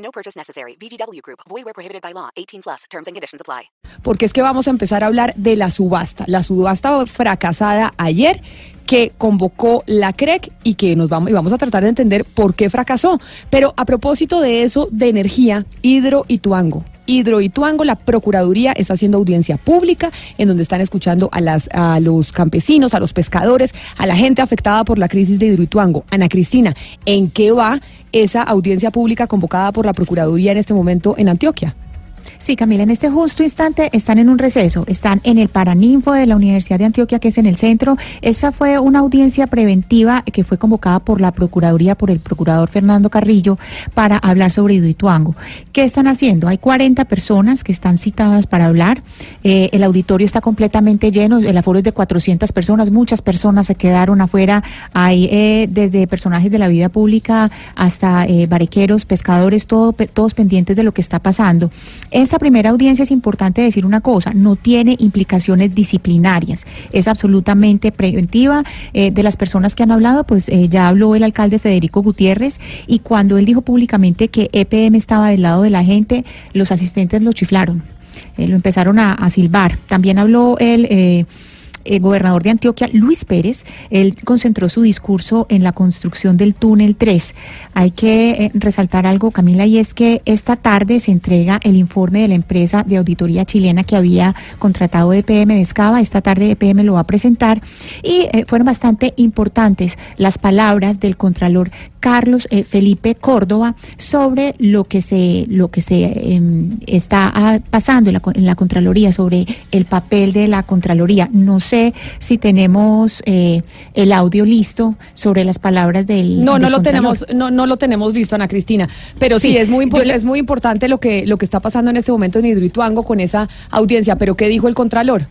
No purchase necessary. VGW Group. Void where prohibited by law. 18 plus. Terms and conditions apply. Porque es que vamos a empezar a hablar de la subasta. La subasta fracasada ayer que convocó la CREC y que nos vamos y vamos a tratar de entender por qué fracasó. Pero a propósito de eso, de energía, Hidro y Tuango. Hidro y Tuango, la Procuraduría está haciendo audiencia pública en donde están escuchando a, las, a los campesinos, a los pescadores, a la gente afectada por la crisis de Hidro y Tuango. Ana Cristina, ¿en qué va esa audiencia pública convocada por la Procuraduría en este momento en Antioquia? Sí, Camila, en este justo instante están en un receso, están en el Paraninfo de la Universidad de Antioquia, que es en el centro. Esa fue una audiencia preventiva que fue convocada por la Procuraduría, por el Procurador Fernando Carrillo, para hablar sobre Iduituango. ¿Qué están haciendo? Hay 40 personas que están citadas para hablar. Eh, el auditorio está completamente lleno, el aforo es de 400 personas, muchas personas se quedaron afuera. Hay eh, desde personajes de la vida pública hasta eh, pescadores, todo, todos pendientes de lo que está pasando. Esta primera audiencia es importante decir una cosa, no tiene implicaciones disciplinarias, es absolutamente preventiva. Eh, de las personas que han hablado, pues eh, ya habló el alcalde Federico Gutiérrez y cuando él dijo públicamente que EPM estaba del lado de la gente, los asistentes lo chiflaron, eh, lo empezaron a, a, silbar. También habló él eh, gobernador de Antioquia, Luis Pérez, él concentró su discurso en la construcción del túnel 3. Hay que eh, resaltar algo, Camila, y es que esta tarde se entrega el informe de la empresa de auditoría chilena que había contratado EPM de Escava. Esta tarde EPM lo va a presentar y eh, fueron bastante importantes las palabras del contralor Carlos Felipe Córdoba sobre lo que se lo que se eh, está ah, pasando en la, Contraloría, sobre el papel de la Contraloría. Sé si tenemos eh, el audio listo sobre las palabras del No, del no lo Contralor. tenemos, no, no lo tenemos visto, Ana Cristina. Pero sí, Sí, es muy le- es muy importante lo que lo que está pasando en este momento en Hidroituango con esa audiencia. Pero ¿qué dijo el Contralor?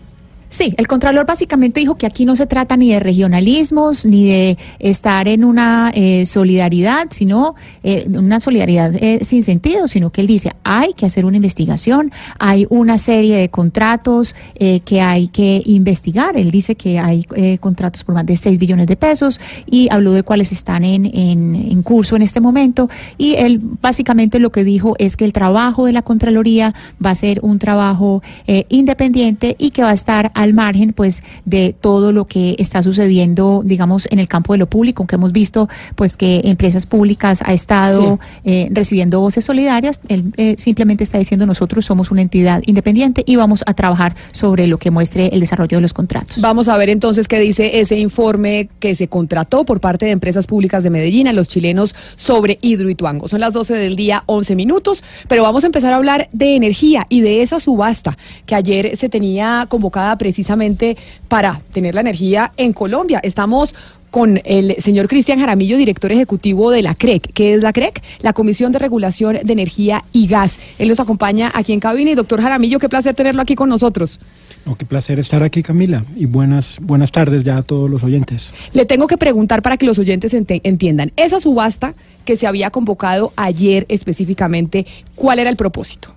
Sí, el Contralor básicamente dijo que aquí no se trata ni de regionalismos, ni de estar en una eh, solidaridad, sino eh, una solidaridad eh, sin sentido, sino que él dice, hay que hacer una investigación, hay una serie de contratos eh, que hay que investigar. Él dice que hay eh, contratos por más de 6 billones de pesos y habló de cuáles están en, en, en curso en este momento. Y él básicamente lo que dijo es que el trabajo de la Contraloría va a ser un trabajo eh, independiente y que va a estar al margen pues de todo lo que está sucediendo digamos en el campo de lo público que hemos visto pues que empresas públicas ha estado eh, recibiendo voces solidarias. Él eh, simplemente está diciendo nosotros somos una entidad independiente y vamos a trabajar sobre lo que muestre el desarrollo de los contratos Vamos a ver entonces qué dice ese informe que se contrató por parte de empresas públicas de Medellín a los chilenos sobre Hidroituango. Son las 12 del día, 11 minutos, pero vamos a empezar a hablar de energía y de esa subasta que ayer se tenía convocada precisamente para tener la energía en Colombia. Estamos con el señor Cristian Jaramillo, director ejecutivo de la CREC. ¿Qué es la CREC? La Comisión de Regulación de Energía y Gas. Él nos acompaña aquí en cabina y doctor Jaramillo, qué placer tenerlo aquí con nosotros. No, qué placer estar aquí, Camila, y buenas, buenas tardes ya a todos los oyentes. Le tengo que preguntar para que los oyentes ente- entiendan. Esa subasta que se había convocado ayer específicamente, ¿cuál era el propósito?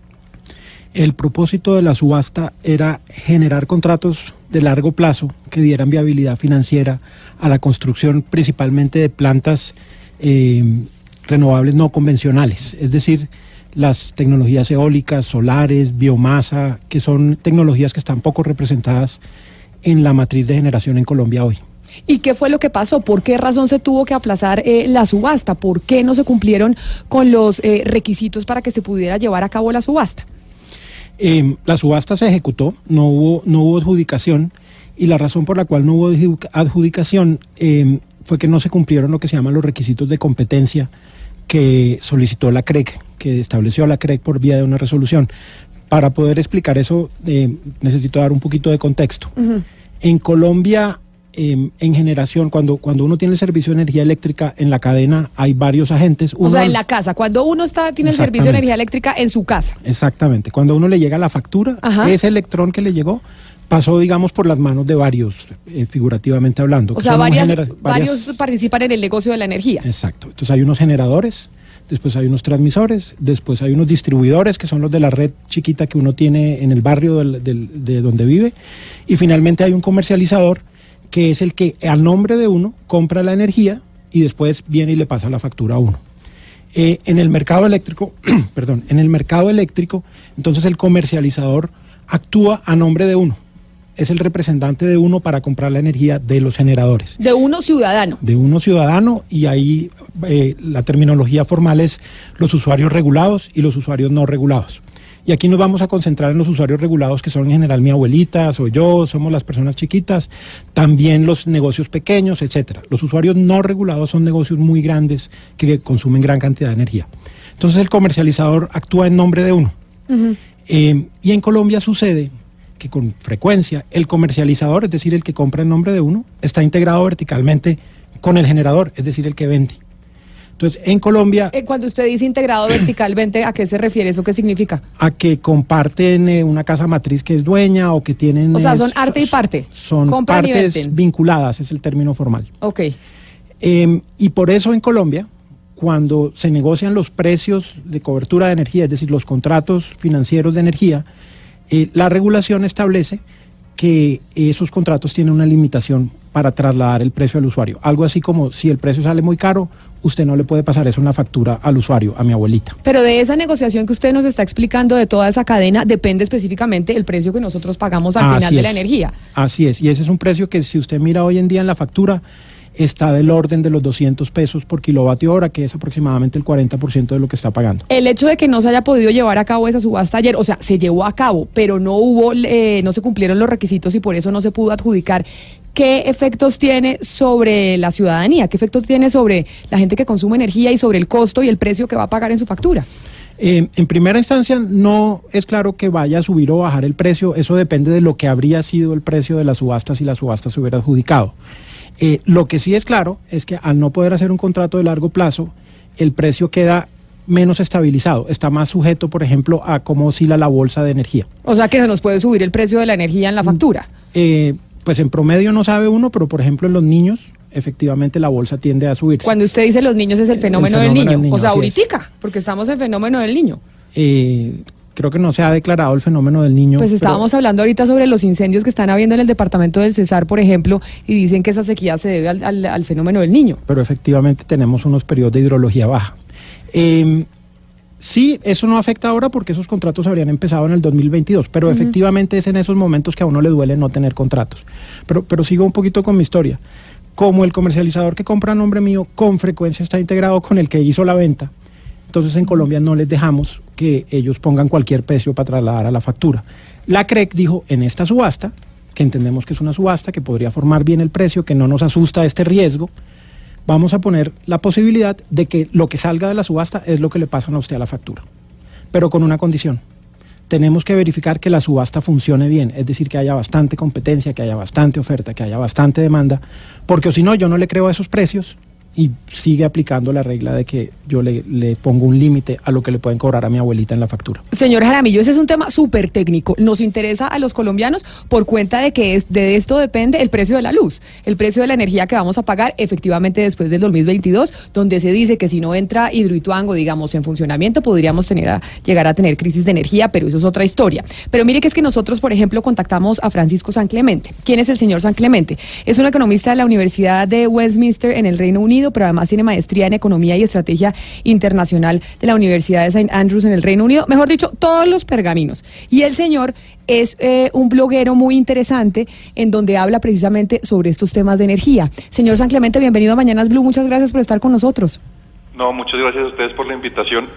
El propósito de la subasta era generar contratos de largo plazo que dieran viabilidad financiera a la construcción principalmente de plantas eh, renovables no convencionales, es decir, las tecnologías eólicas, solares, biomasa, que son tecnologías que están poco representadas en la matriz de generación en Colombia hoy. ¿Y qué fue lo que pasó? ¿Por qué razón se tuvo que aplazar eh, la subasta? ¿Por qué no se cumplieron con los eh, requisitos para que se pudiera llevar a cabo la subasta? Eh, la subasta se ejecutó, no hubo, no hubo adjudicación y la razón por la cual no hubo adju- adjudicación eh, fue que no se cumplieron lo que se llaman los requisitos de competencia que solicitó la CREC, que estableció la CREC por vía de una resolución. Para poder explicar eso, eh, necesito dar un poquito de contexto. En Colombia em, en generación, cuando, cuando uno tiene el servicio de energía eléctrica en la cadena, hay varios agentes. O sea, en la casa, cuando uno está tiene el servicio de energía eléctrica en su casa. Exactamente. Cuando uno le llega la factura, Ajá. ese electrón que le llegó pasó, digamos, por las manos de varios, eh, figurativamente hablando. O sea, varias, varias- varios participan en el negocio de la energía. Exacto. Entonces hay unos generadores, después hay unos transmisores, después hay unos distribuidores, que son los de la red chiquita que uno tiene en el barrio del- del- de donde vive, y finalmente hay un comercializador, que es el que a nombre de uno compra la energía y después viene y le pasa la factura a uno. Eh, en el mercado eléctrico, perdón, en el mercado eléctrico, entonces el comercializador actúa a nombre de uno. Es el representante de uno para comprar la energía de los generadores De uno ciudadano. de uno ciudadano y ahí eh, la terminología formal es los usuarios regulados y los usuarios no regulados. Y aquí nos vamos a concentrar en los usuarios regulados, que son en general mi abuelita, soy yo, somos las personas chiquitas, también los negocios pequeños, etcétera. Los usuarios no regulados son negocios muy grandes que consumen gran cantidad de energía. Entonces el comercializador actúa en nombre de uno. Eh, y en Colombia sucede que con frecuencia el comercializador, es decir, el que compra en nombre de uno, está integrado verticalmente con el generador, es decir, el que vende. Entonces, en Colombia, Eh, cuando usted dice integrado verticalmente, ¿a qué se refiere? ¿Eso qué significa? a que comparten eh, una casa matriz que es dueña o que tienen... O sea, eh, son arte y parte. Son Compran partes vinculadas, es el término formal. Ok. Eh, y por eso en Colombia, cuando se negocian los precios de cobertura de energía, es decir, los contratos financieros de energía, la regulación establece que esos contratos tienen una limitación para trasladar el precio al usuario. Algo así como si el precio sale muy caro, usted no le puede pasar eso en la factura al usuario, a mi abuelita. Pero de esa negociación que usted nos está explicando, de toda esa cadena, depende específicamente el precio que nosotros pagamos al Así final de la energía. Así es, y ese es un precio que si usted mira hoy en día en la factura, está del orden de los 200 pesos por kilovatio hora, que es aproximadamente el 40% de lo que está pagando. El hecho de que no se haya podido llevar a cabo esa subasta ayer, o sea, se llevó a cabo, pero no hubo, eh, no se cumplieron los requisitos y por eso no se pudo adjudicar. ¿Qué efectos tiene sobre la ciudadanía? ¿Qué efectos tiene sobre la gente que consume energía y sobre el costo y el precio que va a pagar en su factura? Eh, en primera instancia, no es claro que vaya a subir o bajar el precio, eso depende de lo que habría sido el precio de la subasta si la subasta se hubiera adjudicado. Eh, lo que sí es claro es que al no poder hacer un contrato de largo plazo, el precio queda menos estabilizado, está más sujeto, por ejemplo, a cómo oscila la bolsa de energía. O sea, que se nos puede subir el precio de la energía en la factura. Eh, pues en promedio no sabe uno, pero por ejemplo en los niños, efectivamente la bolsa tiende a subirse. Cuando usted dice los niños es el fenómeno, fenómeno del, niño. del niño, O sea, ahorita, porque estamos en fenómeno del niño. Eh, creo que no se ha declarado el fenómeno del niño. Pues pero- estábamos hablando ahorita sobre los incendios que están habiendo en el departamento del Cesar, por ejemplo, y dicen que esa sequía se debe al, al- al fenómeno del niño. pero efectivamente tenemos unos periodos de hidrología baja. Eh, sí, eso no afecta ahora porque esos contratos habrían empezado en el 2022, pero efectivamente es en esos momentos que a uno le duele no tener contratos. Pero, pero sigo un poquito con mi historia. Como el comercializador que compra a nombre mío con frecuencia está integrado con el que hizo la venta, entonces en Colombia no les dejamos que ellos pongan cualquier precio para trasladar a la factura. La CREC dijo en esta subasta, que entendemos que es una subasta, que podría formar bien el precio, que no nos asusta este riesgo, vamos a poner la posibilidad de que lo que salga de la subasta es lo que le pasan a usted a la factura, pero con una condición. Tenemos que verificar que la subasta funcione bien, es decir, que haya bastante competencia, que haya bastante oferta, que haya bastante demanda, porque si no, yo no le creo a esos precios y sigue aplicando la regla de que yo le, le pongo un límite a lo que le pueden cobrar a mi abuelita en la factura. Señor Jaramillo, ese es un tema súper técnico. Nos interesa a los colombianos por cuenta de que es- de esto depende el precio de la luz, el precio de la energía que vamos a pagar efectivamente después del 2022, donde se dice que si no entra Hidroituango, digamos, en funcionamiento, podríamos tener a- llegar a tener crisis de energía, pero eso es otra historia. Pero mire que es que nosotros, por ejemplo, contactamos a Francisco San Clemente. ¿Quién es el señor San Clemente? Es un economista de la Universidad de Westminster en el Reino Unido, pero además tiene maestría en Economía y Estrategia Internacional de la Universidad de St. Andrews en el Reino Unido. Mejor dicho, todos los pergaminos. Y el señor es eh, un bloguero muy interesante en donde habla precisamente sobre estos temas de energía. Señor San Clemente, bienvenido a Mañanas Blue. Muchas gracias por estar con nosotros. No, muchas gracias a ustedes por la invitación.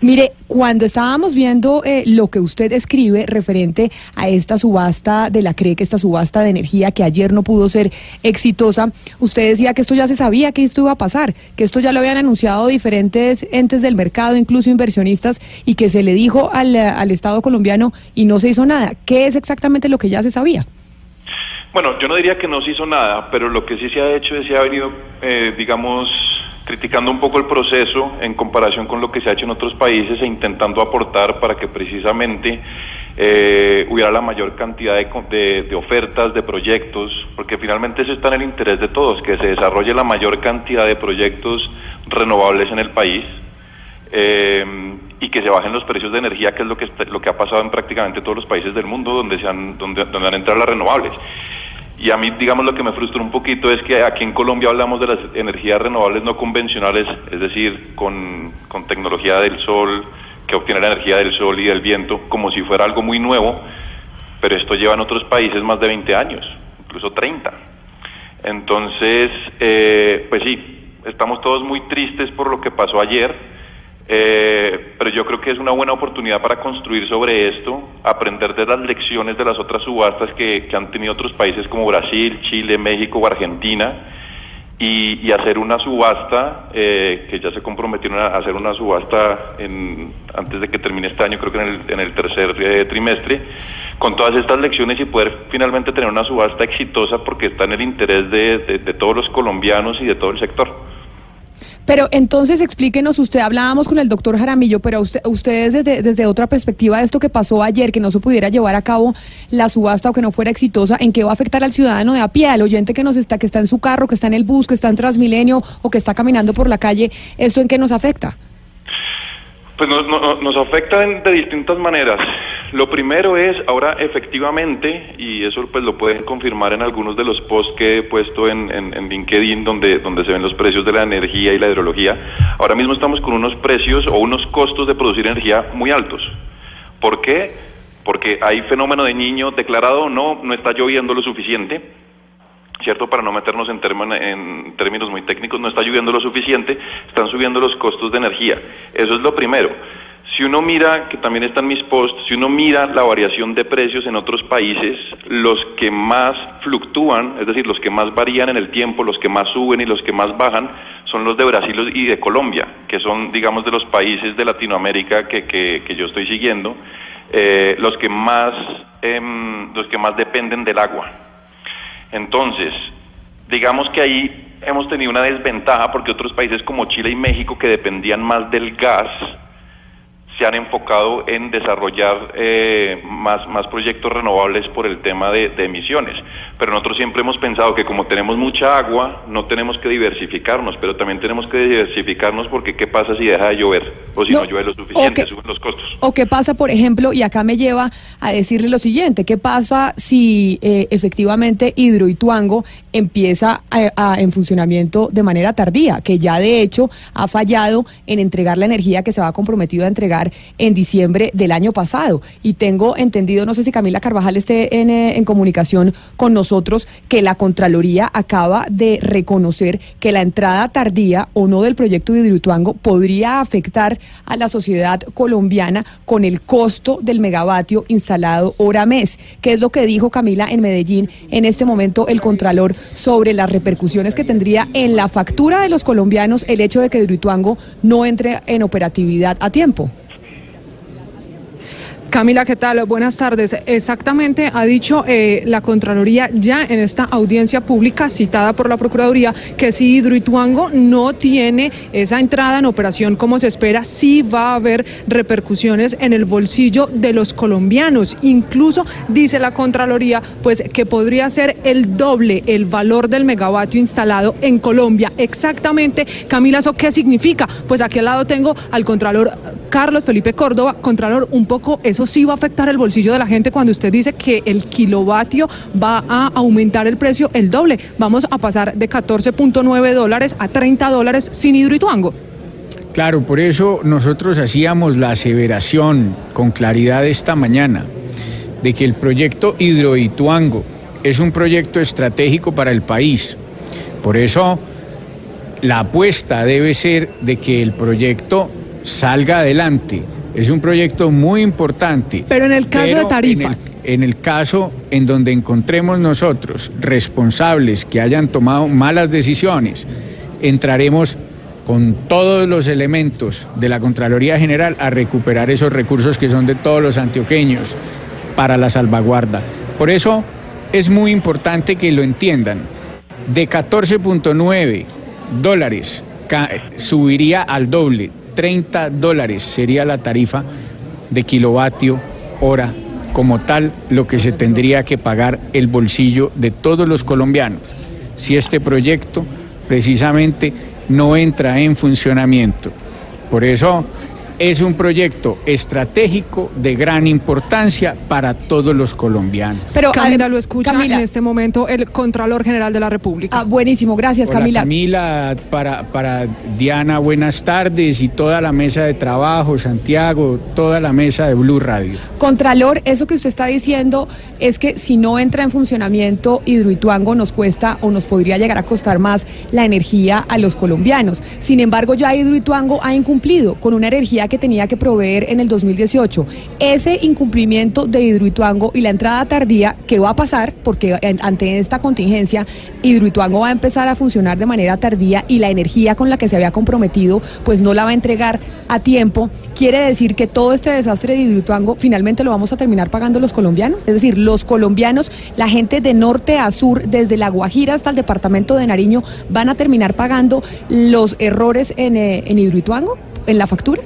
Mire, cuando estábamos viendo eh, lo que usted escribe referente a esta subasta de la CREC, esta subasta de energía que ayer no pudo ser exitosa, usted decía que esto ya se sabía que esto iba a pasar, que esto ya lo habían anunciado diferentes entes del mercado, incluso inversionistas, y que se le dijo al, al Estado colombiano y no se hizo nada. ¿Qué es exactamente lo que ya se sabía? Bueno, yo no diría que no se hizo nada, pero lo que sí se ha hecho es se ha venido, eh, digamos, criticando un poco el proceso en comparación con lo que se ha hecho en otros países e intentando aportar para que precisamente eh, hubiera la mayor cantidad de, de, ofertas, de proyectos, porque finalmente eso está en el interés de todos, que se desarrolle la mayor cantidad de proyectos renovables en el país. Eh, y que se bajen los precios de energía, que es lo que, lo que ha pasado en prácticamente todos los países del mundo donde, se han, donde, donde han entrado las renovables. Y a mí, digamos, lo que me frustra un poquito es que aquí en Colombia hablamos de las energías renovables no convencionales, es decir, con, con tecnología del sol, que obtiene la energía del sol y del viento, como si fuera algo muy nuevo, pero esto lleva en otros países más de 20 años, incluso 30. Entonces, eh, pues sí, estamos todos muy tristes por lo que pasó ayer eh, pero yo creo que es una buena oportunidad para construir sobre esto, aprender de las lecciones de las otras subastas que, han tenido otros países como Brasil, Chile, México o Argentina y, hacer una subasta, eh, que ya se comprometieron a hacer una subasta en, antes de que termine este año, creo que en el, en el tercer eh, trimestre, con todas estas lecciones y poder finalmente tener una subasta exitosa porque está en el interés de todos los colombianos y de todo el sector. Pero entonces explíquenos, usted hablábamos con el doctor Jaramillo, pero usted, ustedes desde, desde otra perspectiva de esto que pasó ayer, que no se pudiera llevar a cabo la subasta o que no fuera exitosa, ¿en qué va a afectar al ciudadano de a pie, al oyente que nos está, que está en su carro, que está en el bus, que está en Transmilenio o que está caminando por la calle? ¿Esto en qué nos afecta? Pues nos, nos, afecta de distintas maneras. Lo primero es, ahora efectivamente, y eso pues lo pueden confirmar en algunos de los posts que he puesto en, en, LinkedIn donde, donde se ven los precios de la energía y la hidrología, ahora mismo estamos con unos precios o unos costos de producir energía muy altos. ¿Por qué? Porque hay fenómeno de niño declarado no, no está lloviendo lo suficiente, ¿cierto? Para no meternos en, en, términos muy técnicos, no está lloviendo lo suficiente, están subiendo los costos de energía. Eso es lo primero. Si uno mira, que también está en mis posts, si uno mira la variación de precios en otros países, los que más fluctúan, es decir, los que más varían en el tiempo, los que más suben y los que más bajan, son los de Brasil y de Colombia, que son, digamos, de los países de Latinoamérica que, que, yo estoy siguiendo, eh, los, que más, em, los que más dependen del agua. Entonces, digamos que ahí hemos tenido una desventaja porque otros países como Chile y México que dependían más del gas, se han enfocado en desarrollar eh, más, más proyectos renovables por el tema de, emisiones. Pero nosotros siempre hemos pensado que como tenemos mucha agua, no tenemos que diversificarnos, pero también tenemos que diversificarnos porque qué pasa si deja de llover o si no, llueve lo suficiente, suben los costos. O qué pasa, por ejemplo, y acá me lleva a decirle lo siguiente, ¿qué pasa si eh, efectivamente Hidroituango empieza en funcionamiento de manera tardía, que ya de hecho ha fallado en entregar la energía que se va comprometido a entregar en diciembre del año pasado. Y tengo entendido, no sé si Camila Carvajal esté en, eh, en comunicación con nosotros, que la Contraloría acaba de reconocer que la entrada tardía o no del proyecto de Hidroituango podría afectar a la sociedad colombiana con el costo del megavatio instalado hora mes. ¿Qué es lo que dijo Camila en Medellín en este momento el Contralor sobre las repercusiones que tendría en la factura de los colombianos el hecho de que Hidroituango no entre en operatividad a tiempo? Camila, ¿qué tal? Buenas tardes. Exactamente, ha dicho eh, la Contraloría ya en esta audiencia pública citada por la Procuraduría que si Hidroituango no tiene esa entrada en operación como se espera, sí va a haber repercusiones en el bolsillo de los colombianos. Incluso dice la Contraloría pues que podría ser el doble el valor del megavatio instalado en Colombia. Exactamente, Camila, ¿eso qué significa? Pues aquí al lado tengo al Contralor Carlos Felipe Córdoba, Contralor, un poco eso sí va a afectar el bolsillo de la gente cuando usted dice que el kilovatio va a aumentar el precio el doble. Vamos a pasar de 14.9 dólares a 30 dólares sin hidroituango. Claro, por eso nosotros hacíamos la aseveración con claridad esta mañana de que el proyecto Hidroituango es un proyecto estratégico para el país. Por eso la apuesta debe ser de que el proyecto salga adelante es un proyecto muy importante. Pero en el caso de tarifas. En el, caso en donde encontremos nosotros responsables que hayan tomado malas decisiones, entraremos con todos los elementos de la Contraloría General a recuperar esos recursos que son de todos los antioqueños para la salvaguarda. Por eso es muy importante que lo entiendan. De 14.9 dólares subiría al doble, 30 dólares sería la tarifa de kilovatio hora como tal lo que se tendría que pagar el bolsillo de todos los colombianos si este proyecto precisamente no entra en funcionamiento. Por eso es un proyecto estratégico de gran importancia para todos los colombianos. Pero Camila lo escucha en este momento el Contralor General de la República. Ah, buenísimo, gracias Camila. Camila, para, para Diana, buenas tardes y toda la mesa de trabajo, Santiago, toda la mesa de Blue Radio. Contralor, eso que usted está diciendo es que si no entra en funcionamiento Hidroituango nos cuesta o nos podría llegar a costar más la energía a los colombianos. Sin embargo, ya Hidroituango ha incumplido con una energía que tenía que proveer en el 2018. Ese incumplimiento de Hidroituango y la entrada tardía, ¿qué va a pasar? Porque ante esta contingencia, Hidroituango va a empezar a funcionar de manera tardía y la energía con la que se había comprometido, pues no la va a entregar a tiempo. Quiere decir que todo este desastre de Hidroituango finalmente lo vamos a terminar pagando los colombianos. Es decir, los colombianos, la gente de norte a sur, desde La Guajira hasta el departamento de Nariño, van a terminar pagando los errores en, eh, en Hidroituango, en la factura.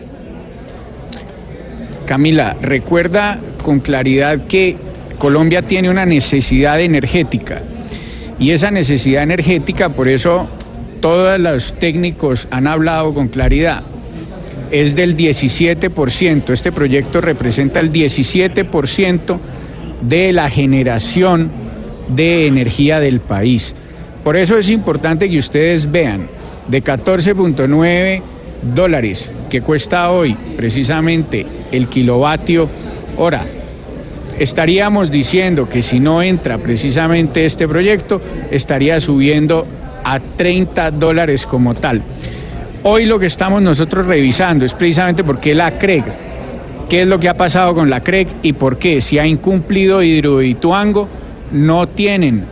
Camila, recuerda con claridad que Colombia tiene una necesidad energética y esa necesidad energética, por eso todos los técnicos han hablado con claridad, es del 17%. Este proyecto representa el 17% de la generación de energía del país. Por eso es importante que ustedes vean, de 14.9 dólares que cuesta hoy precisamente el kilovatio hora, estaríamos diciendo que si no entra precisamente este proyecto, estaría subiendo a 30 dólares como tal. Hoy lo que estamos nosotros revisando es precisamente por qué la CREG, qué es lo que ha pasado con la CREG y por qué si ha incumplido Hidroituango no tienen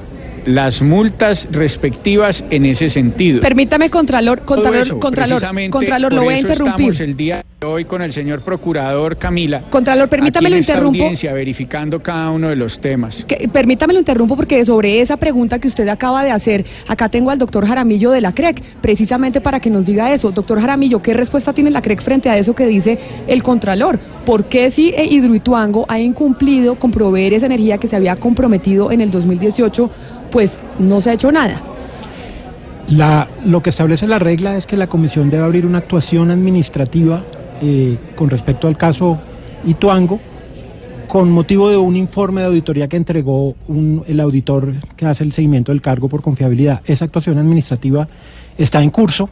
las multas respectivas en ese sentido. Permítame, Contralor, Contralor, Contralor, Contralor, lo voy a interrumpir. Estamos el día de hoy con el señor Procurador Camila. Contralor, permítame lo interrumpo. audiencia, verificando cada uno de los temas. permítame lo interrumpo porque sobre esa pregunta que usted acaba de hacer, acá tengo al doctor Jaramillo de la CREC, precisamente para que nos diga eso. Doctor Jaramillo, ¿qué respuesta tiene la CREC frente a eso que dice el Contralor? ¿Por qué si Hidroituango ha incumplido con proveer esa energía que se había comprometido en el 2018? Pues no se ha hecho nada. La, lo que establece la regla es que la comisión debe abrir una actuación administrativa eh, con respecto al caso Ituango con motivo de un informe de auditoría que entregó el auditor que hace el seguimiento del cargo por confiabilidad. Esa actuación administrativa está en curso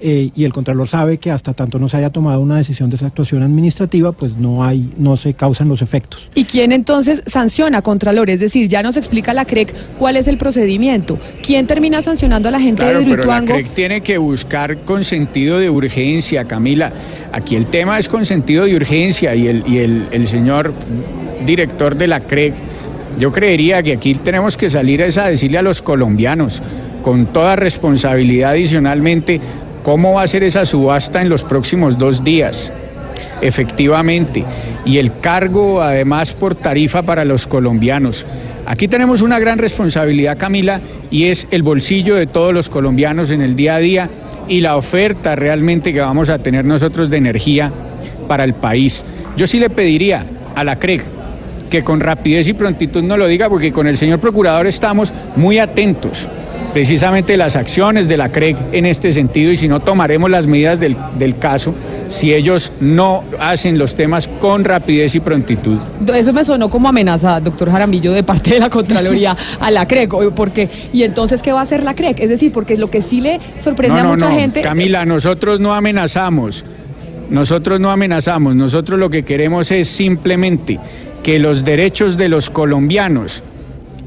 eh, y el Contralor sabe que hasta tanto no se haya tomado una decisión de esa actuación administrativa, pues no hay, no se causan los efectos. ¿Y quién entonces sanciona, Contralor? Es decir, ya nos explica la CREC cuál es el procedimiento. ¿Quién termina sancionando a la gente de Hidroituango? Pero la CREC tiene que buscar con sentido de urgencia, Camila. Aquí el tema es con sentido de urgencia y el, y el, el señor director de la CREC, yo creería que aquí tenemos que salir a decirle a los colombianos con toda responsabilidad adicionalmente ¿Cómo va a ser esa subasta en los próximos dos días? Efectivamente. Y el cargo además por tarifa para los colombianos. Aquí tenemos una gran responsabilidad, Camila, y es el bolsillo de todos los colombianos en el día a día y la oferta realmente que vamos a tener nosotros de energía para el país. Yo sí le pediría a la CREG que con rapidez y prontitud no lo diga, porque con el señor procurador estamos muy atentos precisamente las acciones de la CREG en este sentido y si no tomaremos las medidas del, caso si ellos no hacen los temas con rapidez y prontitud. Eso me sonó como amenaza, doctor Jaramillo, de parte de la Contraloría a la CREG, porque y entonces qué va a hacer la CREG, es decir, porque lo que sí le sorprende a mucha gente. Camila, nosotros no amenazamos, nosotros no amenazamos, nosotros lo que queremos es simplemente que los derechos de los colombianos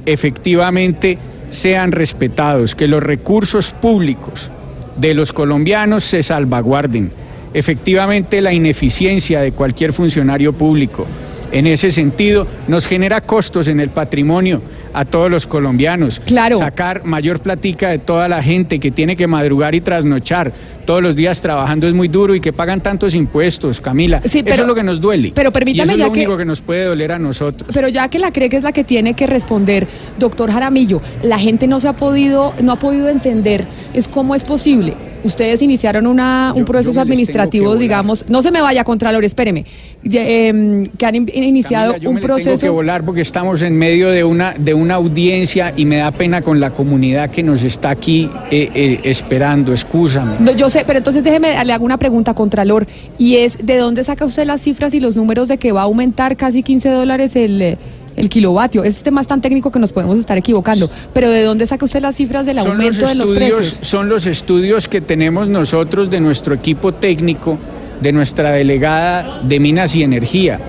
efectivamente sean respetados, que los recursos públicos de los colombianos se salvaguarden. Efectivamente, la ineficiencia de cualquier funcionario público, en ese sentido, nos genera costos en el patrimonio a todos los colombianos. Claro. Sacar mayor platica de toda la gente que tiene que madrugar y trasnochar todos los días trabajando es muy duro y que pagan tantos impuestos, Camila. Sí, pero- eso es lo que nos duele. pero permítame y eso es lo que- único que nos puede doler a nosotros. Pero ya que la cree que es la que tiene que responder, doctor Jaramillo, la gente no se ha podido, no ha podido entender es cómo es posible. Ustedes iniciaron una, un Yo- proceso administrativo, digamos, no se me vaya Contralor, espéreme, em, que han in- iniciado Camila, yo un me le tengo que proceso. volar porque estamos en medio de una, de una audiencia y me da pena con la comunidad que nos está aquí eh, eh, esperando. Excúsame. No, yo sé, pero entonces déjeme, le hago una pregunta, Contralor, y es, ¿de dónde saca usted las cifras y los números de que va a aumentar casi 15 dólares el, eh, el kilovatio? Este tema es tan técnico que nos podemos estar equivocando, pero ¿de dónde saca usted las cifras del Son aumento de los estudios- precios? Son los estudios que tenemos nosotros de nuestro equipo técnico, de nuestra delegada de Minas y Energía.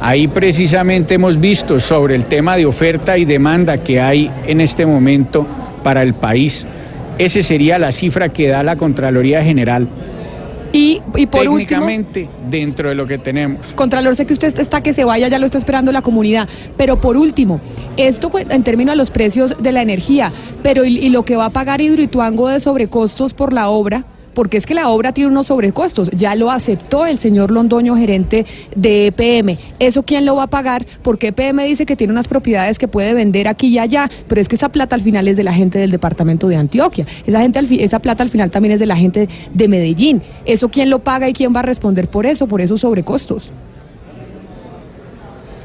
Ahí precisamente hemos visto sobre el tema de oferta y demanda que hay en este momento para el país. Esa sería la cifra que da la Contraloría General. Y, y por último... técnicamente dentro de lo que tenemos. Contralor, sé que usted está que se vaya, ya lo está esperando la comunidad. Pero por último, esto en términos de los precios de la energía, pero y, y lo que va a pagar Hidroituango de sobrecostos por la obra, porque es que la obra tiene unos sobrecostos, ya lo aceptó el señor Londoño, gerente de EPM. ¿Eso quién lo va a pagar? Porque EPM dice que tiene unas propiedades que puede vender aquí y allá, pero es que esa plata al final es de la gente del departamento de Antioquia. Esa, gente esa plata al final también es de la gente de Medellín. ¿Eso quién lo paga y quién va a responder por eso, por esos sobrecostos?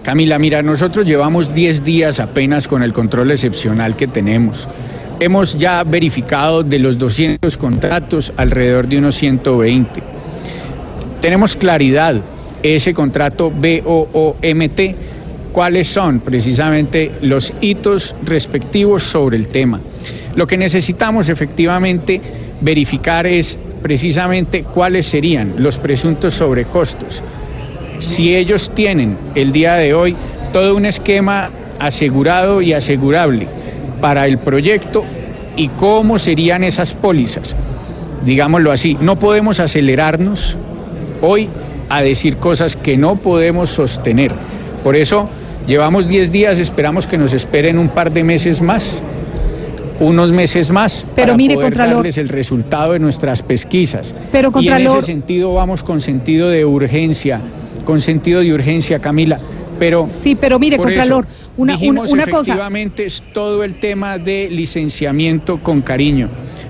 Camila, mira, nosotros llevamos 10 días apenas con el control excepcional que tenemos. Hemos ya verificado de los 200 contratos alrededor de unos 120. Tenemos claridad, ese contrato BOOMT, cuáles son precisamente los hitos respectivos sobre el tema. Lo que necesitamos efectivamente verificar es precisamente cuáles serían los presuntos sobrecostos si ellos tienen el día de hoy todo un esquema asegurado y asegurable para el proyecto y cómo serían esas pólizas. Digámoslo así, no podemos acelerarnos hoy a decir cosas que no podemos sostener. Por eso llevamos 10 días, esperamos que nos esperen un par de meses más unos meses más Pero para mire, poder Contralor. darles el resultado de nuestras pesquisas. Pero, y en Contralor. ese sentido vamos con sentido de urgencia, con sentido de urgencia, Camila. Pero Sí, pero mire, Contralor, eso, una, dijimos una cosa. efectivamente es todo el tema de licenciamiento con cariño.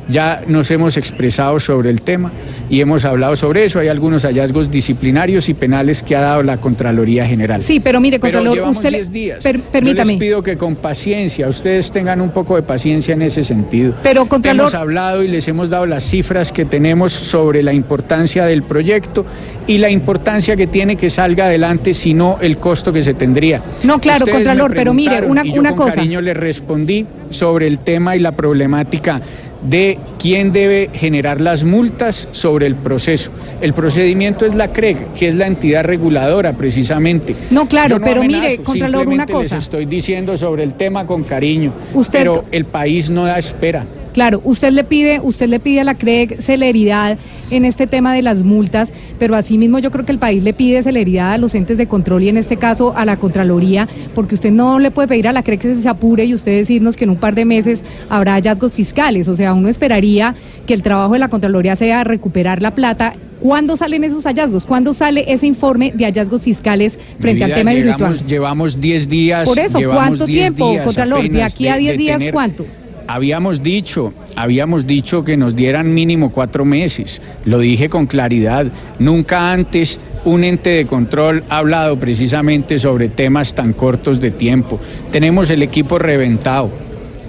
Ya nos hemos expresado sobre el tema y hemos hablado sobre eso. Hay algunos hallazgos disciplinarios y penales que ha dado la Contraloría General. Sí, pero mire, Pero Contralor, llevamos usted le- 10 días. per- permítame. Yo les pido que con paciencia, ustedes tengan un poco de paciencia en ese sentido. Pero, Contralor- Hemos hablado y les hemos dado las cifras que tenemos sobre la importancia del proyecto y la importancia que tiene que salga adelante, si no el costo que se tendría. No, claro, Ustedes Contralor, pero mire, una- y yo una con cosa. cariño les respondí sobre el tema y la problemática de quién debe generar las multas sobre el proceso. El procedimiento es la CREG, que es la entidad reguladora precisamente. No, claro, Yo pero mire, amenazo, Contralor, una cosa. Les estoy diciendo sobre el tema con cariño, Usted- pero el país no da espera. Claro, usted le pide, usted le pide a la CREG celeridad en este tema de las multas, pero asimismo yo creo que el país le pide celeridad a los entes de control y en este caso a la Contraloría, porque usted no le puede pedir a la CREG que se apure y usted decirnos que en un par de meses habrá hallazgos fiscales. O sea, uno esperaría que el trabajo de la Contraloría sea recuperar la plata. ¿Cuándo salen esos hallazgos? ¿Cuándo sale ese informe de hallazgos fiscales frente al tema de llegamos- Hidroituango? Llevamos 10 días. Por eso, ¿cuánto 10 tiempo, Contralor? De aquí a 10 días, tener- ¿cuánto? Habíamos dicho, habíamos dicho que nos dieran mínimo cuatro meses. Lo dije con claridad. Nunca antes un ente de control ha hablado precisamente sobre temas tan cortos de tiempo. Tenemos el equipo reventado.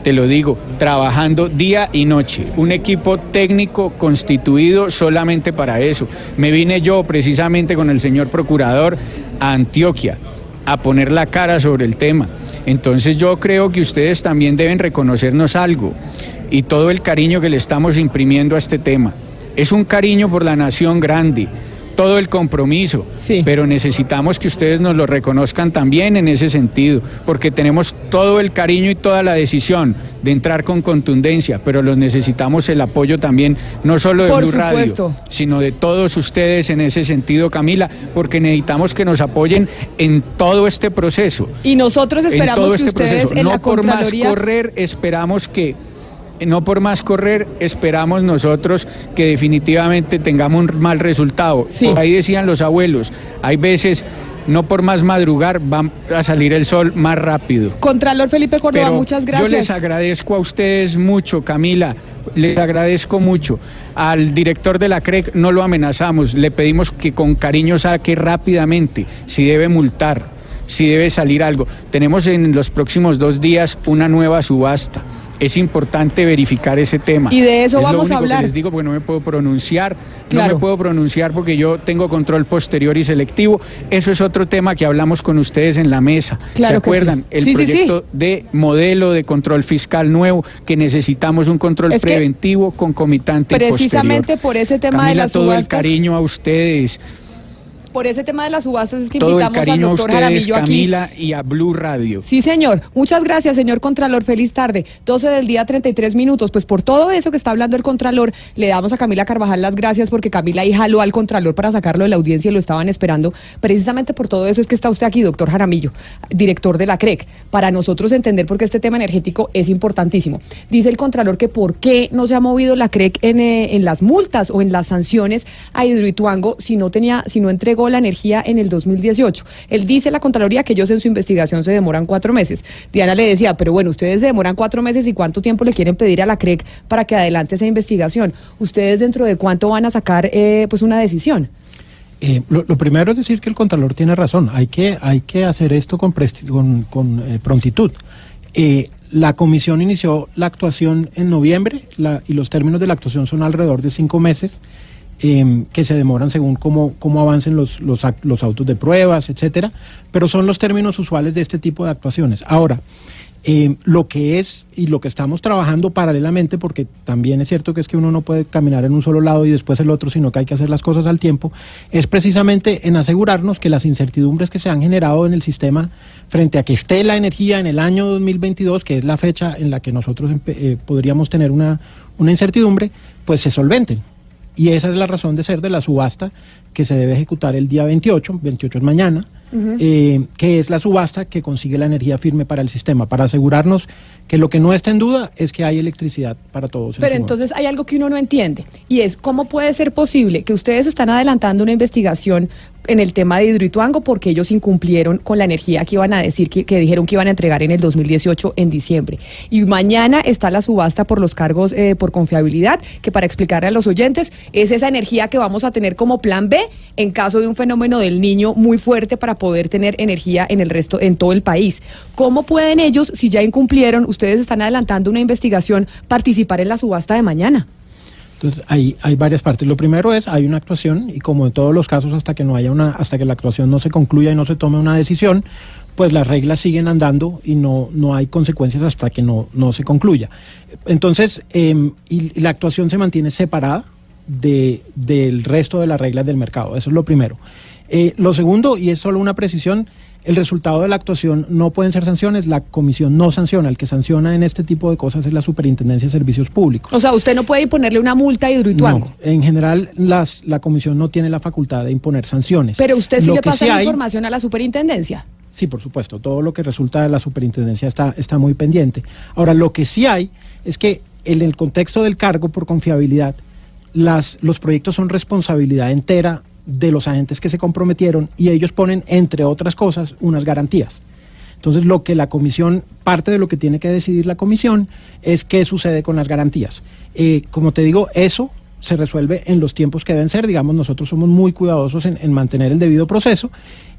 Te lo digo, trabajando día y noche, un equipo técnico constituido solamente para eso. Me vine yo precisamente con el señor procurador a Antioquia a poner la cara sobre el tema. Entonces yo creo que ustedes también deben reconocernos algo y todo el cariño que le estamos imprimiendo a este tema. Es un cariño por la nación grande, todo el compromiso, Sí. pero necesitamos que ustedes nos lo reconozcan también en ese sentido, porque tenemos todo el cariño y toda la decisión de entrar con contundencia, pero los necesitamos el apoyo también, no solo de Por Blue Radio, sino de todos ustedes en ese sentido, Camila, porque necesitamos que nos apoyen en todo este proceso. Y nosotros en esperamos todo que este ustedes proceso. en no la por más correr, esperamos que no por más correr, esperamos nosotros que definitivamente tengamos un mal resultado. Sí. Por ahí decían los abuelos, hay veces no por más madrugar va a salir el sol más rápido. Contralor Felipe Córdoba, Pero muchas Yo les gracias. agradezco a ustedes mucho, Camila. Les agradezco mucho. Al director de la CREC no lo amenazamos, le pedimos que con cariño saque rápidamente si debe multar, si debe salir algo. Tenemos en los próximos dos días una nueva subasta. Es importante verificar ese tema. Y de eso Es lo vamos a único que hablar. les digo porque no me puedo pronunciar, Claro. no me puedo pronunciar porque yo tengo control posterior y selectivo. Eso es otro tema que hablamos con ustedes en la mesa. Claro ¿Se que sí. acuerdan? El Sí, sí, sí. proyecto de modelo de control fiscal nuevo que necesitamos un control Es que preventivo, concomitante y Precisamente posterior. por ese tema Camila, de las todo el cariño a ustedes, por ese tema de las subastas es que todo invitamos al cariño a doctor ustedes, Jaramillo aquí. Camila, y a Blue Radio. Sí, señor. Muchas gracias, señor Contralor. Feliz tarde. 12 del día, 33 minutos. Pues por todo eso que está hablando el Contralor, le damos a Camila Carvajal las gracias porque Camila ahí jaló al Contralor para sacarlo de la audiencia y lo estaban esperando. Precisamente por todo eso es que está usted aquí, doctor Jaramillo, director de la CREC, para nosotros entender por qué este tema energético es importantísimo. Dice el Contralor que por qué no se ha movido la CREC en, eh, en las multas o en las sanciones a Hidroituango si no tenía, si no entregó la energía en el 2018. Él dice la Contraloría que ellos en su investigación se demoran cuatro meses. Diana le decía, pero bueno, ustedes se demoran cuatro meses y cuánto tiempo le quieren pedir a la CREC para que adelante esa investigación. ¿Ustedes dentro de cuánto van a sacar eh, pues una decisión? Eh, lo, primero es decir que el Contralor tiene razón. Hay que, hay que hacer esto con, eh, prontitud. La comisión inició la actuación en noviembre y los términos de la actuación son alrededor de cinco meses eh, que se demoran según cómo, cómo avancen los, los, los autos de pruebas, etcétera. Pero son los términos usuales de este tipo de actuaciones. Ahora, eh, lo que es y lo que estamos trabajando paralelamente, porque también es cierto que es que uno no puede caminar en un solo lado y después el otro, sino que hay que hacer las cosas al tiempo, es precisamente en asegurarnos que las incertidumbres que se han generado en el sistema frente a que esté la energía en el año 2022, que es la fecha en la que nosotros eh, podríamos tener una, una incertidumbre, pues se solventen. Y esa es la razón de ser de la subasta que se debe ejecutar el día 28, 28 es mañana, eh, que es la subasta que consigue la energía firme para el sistema, para asegurarnos que lo que no está en duda es que hay electricidad para todos. Pero entonces hay algo que uno no entiende y es cómo puede ser posible que ustedes están adelantando una investigación en el tema de Hidroituango porque ellos incumplieron con la energía que iban a decir que, que dijeron que iban a entregar en el 2018 en diciembre. Y mañana está la subasta por los cargos eh, por confiabilidad, que para explicarle a los oyentes es esa energía que vamos a tener como plan B en caso de un fenómeno del niño muy fuerte para poder tener energía en el resto, en todo el país. ¿Cómo pueden ellos, si ya incumplieron, ustedes están adelantando una investigación, participar en la subasta de mañana? Entonces, hay, hay varias partes. Lo primero es, hay una actuación y como en todos los casos, hasta que no haya una, hasta que la actuación no se concluya y no se tome una decisión, pues las reglas siguen andando y no, no hay consecuencias hasta que no, no se concluya. Entonces, eh, y, la actuación se mantiene separada de, del resto de las reglas del mercado. Eso es lo primero. Eh, lo segundo, y es solo una precisión, el resultado de la actuación no pueden ser sanciones, la comisión no sanciona, el que sanciona en este tipo de cosas es la Superintendencia de Servicios Públicos. O sea, usted no puede ponerle una multa a Hidroituango. No, en general las, la comisión no tiene la facultad de imponer sanciones. Pero usted sí Lo le pasa sí la hay- información a la superintendencia. Sí, por supuesto, todo lo que resulta de la superintendencia está, está muy pendiente. Ahora, lo que sí hay es que en el contexto del cargo por confiabilidad, las, los proyectos son responsabilidad entera de los agentes que se comprometieron y ellos ponen, entre otras cosas, unas garantías. Entonces, lo que la comisión, parte de lo que tiene que decidir la comisión es qué sucede con las garantías. Eh, como te digo, eso se resuelve en los tiempos que deben ser. Digamos, nosotros somos muy cuidadosos en, en mantener el debido proceso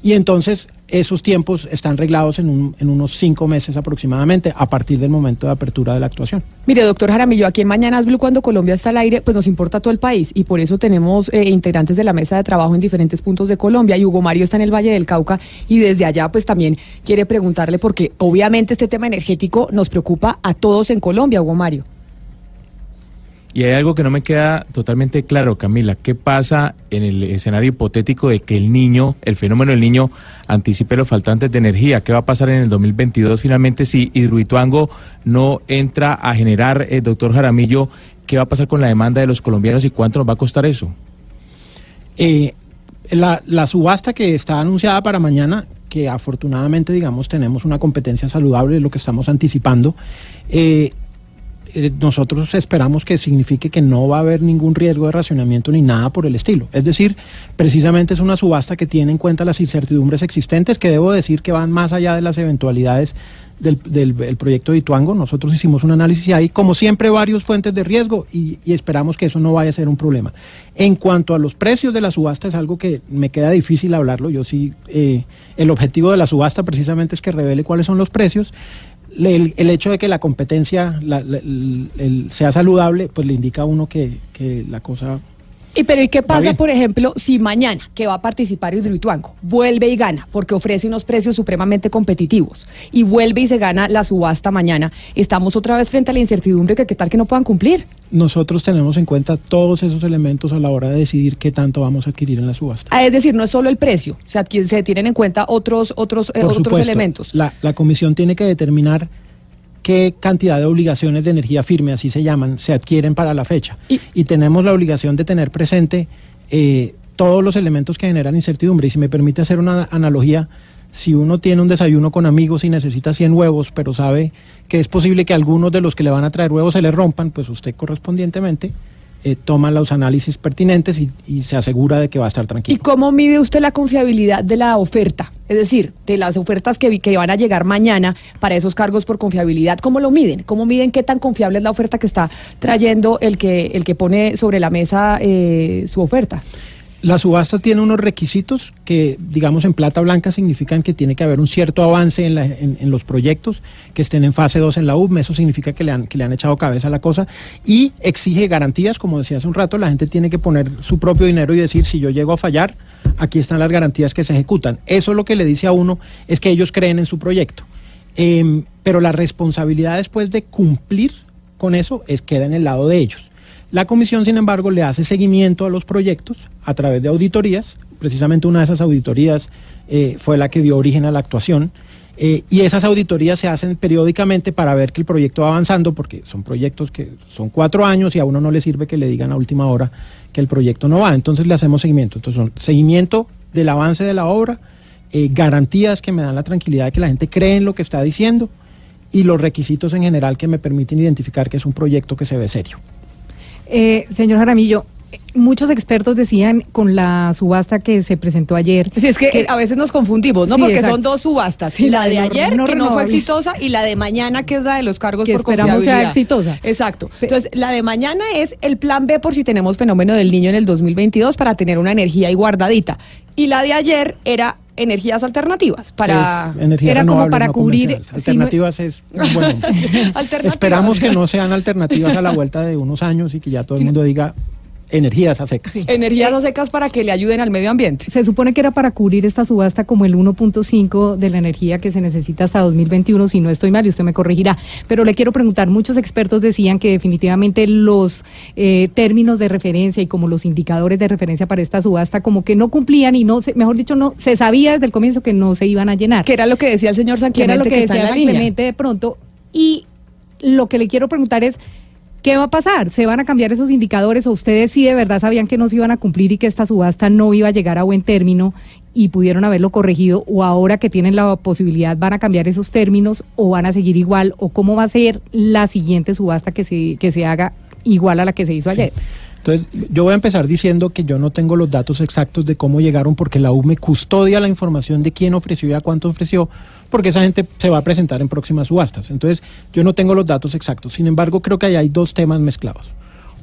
y entonces esos tiempos están reglados en, un- en unos cinco meses aproximadamente a partir del momento de apertura de la actuación. Mire, doctor Jaramillo, aquí en Mañanas Blue, cuando Colombia está al aire, pues nos importa todo el país y por eso tenemos eh, integrantes de la mesa de trabajo en diferentes puntos de Colombia y Hugo Mario está en el Valle del Cauca y desde allá pues también quiere preguntarle porque obviamente este tema energético nos preocupa a todos en Colombia, Hugo Mario. Y hay algo que no me queda totalmente claro, Camila. ¿Qué pasa en el escenario hipotético de que el niño, el fenómeno del niño, anticipe los faltantes de energía? ¿Qué va a pasar en el 2022 finalmente si Hidroituango no entra a generar, eh, doctor Jaramillo, qué va a pasar con la demanda de los colombianos y cuánto nos va a costar eso? Eh, la, la subasta que está anunciada para mañana que afortunadamente, digamos, tenemos una competencia saludable, es lo que estamos anticipando. Eh, eh, nosotros esperamos que signifique que no va a haber ningún riesgo de racionamiento ni nada por el estilo. Es decir, precisamente es una subasta que tiene en cuenta las incertidumbres existentes, que debo decir que van más allá de las eventualidades del, del, proyecto de Ituango. Nosotros hicimos un análisis y hay, como siempre, varios fuentes de riesgo y, y, esperamos que eso no vaya a ser un problema. En cuanto a los precios de la subasta, es algo que me queda difícil hablarlo. Yo sí, eh, el objetivo de la subasta precisamente es que revele cuáles son los precios. El, el, hecho de que la competencia la, la, el, sea saludable, pues le indica a uno que, que la cosa y pero ¿y qué pasa, por ejemplo, si mañana que va a participar Hidroituango vuelve y gana porque ofrece unos precios supremamente competitivos y vuelve y se gana la subasta mañana? Estamos otra vez frente a la incertidumbre que qué tal que no puedan cumplir. Nosotros tenemos en cuenta todos esos elementos a la hora de decidir qué tanto vamos a adquirir en la subasta. Ah, es decir, no es solo el precio, se, se tienen en cuenta otros otros eh, otros supuesto, elementos. La, la comisión tiene que determinar qué cantidad de obligaciones de energía firme, así se llaman, se adquieren para la fecha. Y, y tenemos la obligación de tener presente eh, todos los elementos que generan incertidumbre. Y si me permite hacer una analogía, si uno tiene un desayuno con amigos y necesita 100 huevos, pero sabe que es posible que algunos de los que le van a traer huevos se le rompan, pues usted correspondientemente eh, toma los análisis pertinentes y, y, se asegura de que va a estar tranquilo. ¿Y cómo mide usted la confiabilidad de la oferta? Es decir, de las ofertas que, que van a llegar mañana para esos cargos por confiabilidad, ¿cómo lo miden? ¿Cómo miden qué tan confiable es la oferta que está trayendo el que, el que pone sobre la mesa eh, su oferta? La subasta tiene unos requisitos que, digamos, en plata blanca significan que tiene que haber un cierto avance en, la, en, los proyectos que estén en fase 2 en la UM, eso significa que le, han, que le han echado cabeza a la cosa y exige garantías, como decía hace un rato, la gente tiene que poner su propio dinero y decir, si yo llego a fallar, aquí están las garantías que se ejecutan. Eso lo que le dice a uno es que ellos creen en su proyecto. Eh, pero la responsabilidad después de cumplir con eso es queda en el lado de ellos. La comisión, sin embargo, le hace seguimiento a los proyectos a través de auditorías. Precisamente una de esas auditorías eh, fue la que dio origen a la actuación. Eh, y esas auditorías se hacen periódicamente para ver que el proyecto va avanzando, porque son proyectos que son cuatro años y a uno no le sirve que le digan a última hora que el proyecto no va. Entonces le hacemos seguimiento. Entonces son seguimiento del avance de la obra, eh, garantías que me dan la tranquilidad de que la gente cree en lo que está diciendo y los requisitos en general que me permiten identificar que es un proyecto que se ve serio. Eh, señor Jaramillo, muchos expertos decían con la subasta que se presentó ayer. Sí, es que, que a veces nos confundimos, ¿no? Sí, Porque exacto. son dos subastas. Sí, la la de de ayer, no que no fue exitosa, y la de mañana, que es la de los cargos Que por esperamos sea exitosa. Exacto. Entonces, la de mañana es el plan B por si tenemos fenómeno del niño en el 2022 para tener una energía ahí guardadita. Y la de ayer era energías alternativas para energía era como para no cubrir convencionales. si no- Alternativas es un buen nombre. Alternativas. Esperamos que no sean alternativas a la vuelta de unos años y que ya todo el mundo diga energías a secas. energías a secas para que le ayuden al medio ambiente. Se supone que era para cubrir esta subasta como el 1.5 de la energía que se necesita hasta 2021, si no estoy mal, y usted me corregirá. Pero le quiero preguntar, muchos expertos decían que definitivamente los eh, términos de referencia y como los indicadores de referencia para esta subasta como que no cumplían y no, se, mejor dicho, no se sabía desde el comienzo que no se iban a llenar. Que era lo que decía el señor San que era lo que, que decía la línea. Clemente de pronto. Y lo que le quiero preguntar es, ¿qué va a pasar? ¿Se van a cambiar esos indicadores o ustedes sí de verdad sabían que no se iban a cumplir y que esta subasta no iba a llegar a buen término y pudieron haberlo corregido o ahora que tienen la posibilidad van a cambiar esos términos o van a seguir igual o cómo va a ser la siguiente subasta que se, que se haga igual a la que se hizo ayer? Entonces, yo voy a empezar diciendo que yo no tengo los datos exactos de cómo llegaron porque la UME custodia la información de quién ofreció y a cuánto ofreció, porque esa gente se va a presentar en próximas subastas. Entonces, yo no tengo los datos exactos. Sin embargo, creo que ahí hay dos temas mezclados.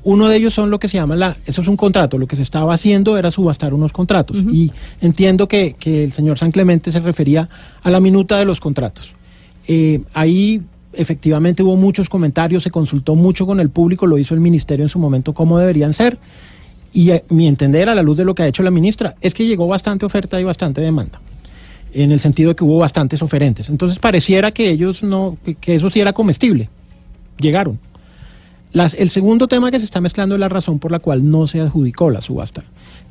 Uno de ellos son lo que se llama la, eso es un contrato, lo que se estaba haciendo era subastar unos contratos. Y entiendo que, que el señor San Clemente se refería a la minuta de los contratos. Eh, ahí efectivamente hubo muchos comentarios, se consultó mucho con el público, lo hizo el ministerio en su momento cómo deberían ser. Y eh, mi entender, a la luz de lo que ha hecho la ministra, es que llegó bastante oferta y bastante demanda. En el sentido de que hubo bastantes oferentes. Entonces pareciera que ellos no, que, eso sí era comestible. Llegaron. El segundo tema que se está mezclando es la razón por la cual no se adjudicó la subasta,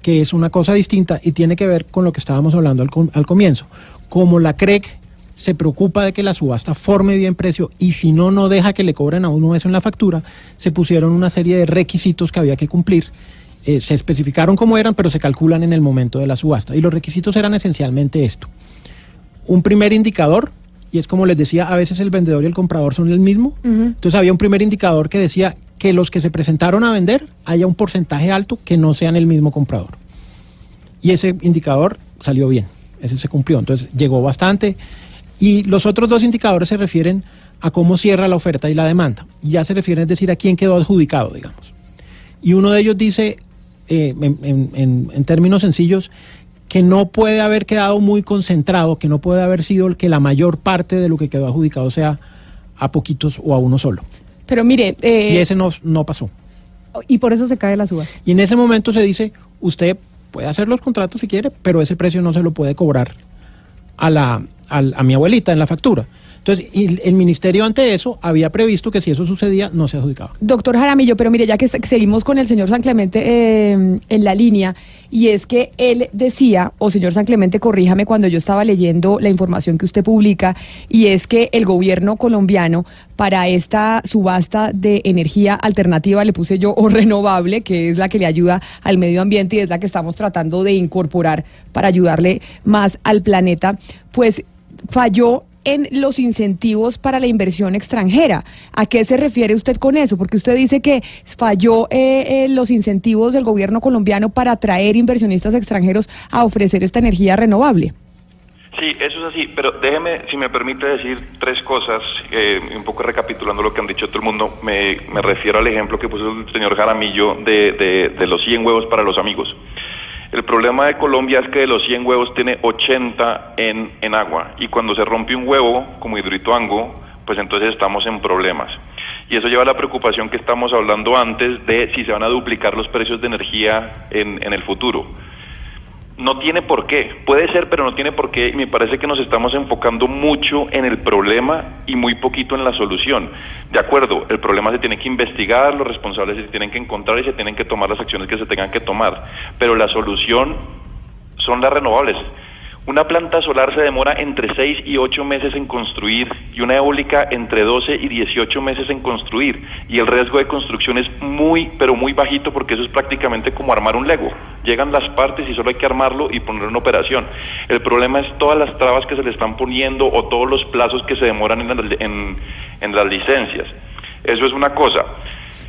que es una cosa distinta y tiene que ver con lo que estábamos hablando al, al comienzo. Como la CREC se preocupa de que la subasta forme bien precio y si no, no deja que le cobren a uno eso en la factura, se pusieron una serie de requisitos que había que cumplir. Eh, se especificaron cómo eran, pero se calculan en el momento de la subasta. Y los requisitos eran esencialmente esto. Un primer indicador, y es como les decía, a veces el vendedor y el comprador son el mismo. Entonces había un primer indicador que decía que los que se presentaron a vender haya un porcentaje alto que no sean el mismo comprador. Y ese indicador salió bien, ese se cumplió, entonces llegó bastante. Y los otros dos indicadores se refieren a cómo cierra la oferta y la demanda. Y ya se refieren, es decir, a quién quedó adjudicado, digamos. Y uno de ellos dice, eh, en, en- en- en términos sencillos, que no puede haber quedado muy concentrado, que no puede haber sido el que la mayor parte de lo que quedó adjudicado sea a poquitos o a uno solo. Pero mire, eh, y ese no, no pasó. y por eso se cae la subasta. Y en ese momento se dice, usted puede hacer los contratos si quiere, pero ese precio no se lo puede cobrar a, la, al- a mi abuelita en la factura. Entonces, y el ministerio ante eso había previsto que si eso sucedía, no se adjudicaba. Doctor Jaramillo, pero mire, ya que se- seguimos con el señor San Clemente eh, en la línea, y es que él decía, o señor San Clemente, corríjame cuando yo estaba leyendo la información que usted publica, y es que el gobierno colombiano para esta subasta de energía alternativa, le puse yo, o renovable, que es la que le ayuda al medio ambiente y es la que estamos tratando de incorporar para ayudarle más al planeta, pues falló en los incentivos para la inversión extranjera. ¿A qué se refiere usted con eso? Porque usted dice que falló eh, eh, los incentivos del gobierno colombiano para atraer inversionistas extranjeros a ofrecer esta energía renovable. Sí, eso es así, pero déjeme, si me permite decir tres cosas, eh, un poco recapitulando lo que han dicho todo el mundo, me, me refiero al ejemplo que puso el señor Jaramillo de, de, de los 100 huevos para los amigos. El problema de Colombia es que de los 100 huevos tiene 80 en, en agua y cuando se rompe un huevo, como Hidroituango, pues entonces estamos en problemas. Y eso lleva a la preocupación que estamos hablando antes de si se van a duplicar los precios de energía en, en el futuro. No tiene por qué, puede ser, pero no tiene por qué. Y me parece que nos estamos enfocando mucho en el problema y muy poquito en la solución. De acuerdo, el problema se tiene que investigar, los responsables se tienen que encontrar y se tienen que tomar las acciones que se tengan que tomar. Pero la solución son las renovables. Una planta solar se demora entre 6 y 8 meses en construir y una eólica entre 12 y 18 meses en construir. Y el riesgo de construcción es muy, pero muy bajito porque eso es prácticamente como armar un Lego. Llegan las partes y solo hay que armarlo y ponerlo en operación. El problema es todas las trabas que se le están poniendo o todos los plazos que se demoran en, en las licencias. Eso es una cosa.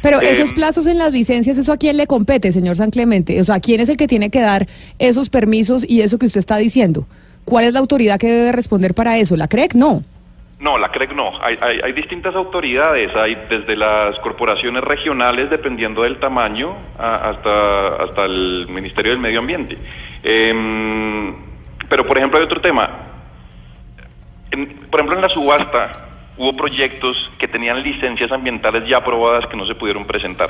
Pero Eh, esos plazos en las licencias, ¿eso a quién le compete, señor San Clemente? O sea, ¿quién es el que tiene que dar esos permisos y eso que usted está diciendo? ¿Cuál es la autoridad que debe responder para eso? ¿La CREC? No. No, la CREC no. Hay, hay- hay distintas autoridades, hay desde las corporaciones regionales, dependiendo del tamaño, a- hasta, hasta el Ministerio del Medio Ambiente. Em, pero, por ejemplo, hay otro tema. En- por ejemplo, en la subasta hubo proyectos que tenían licencias ambientales ya aprobadas que no se pudieron presentar.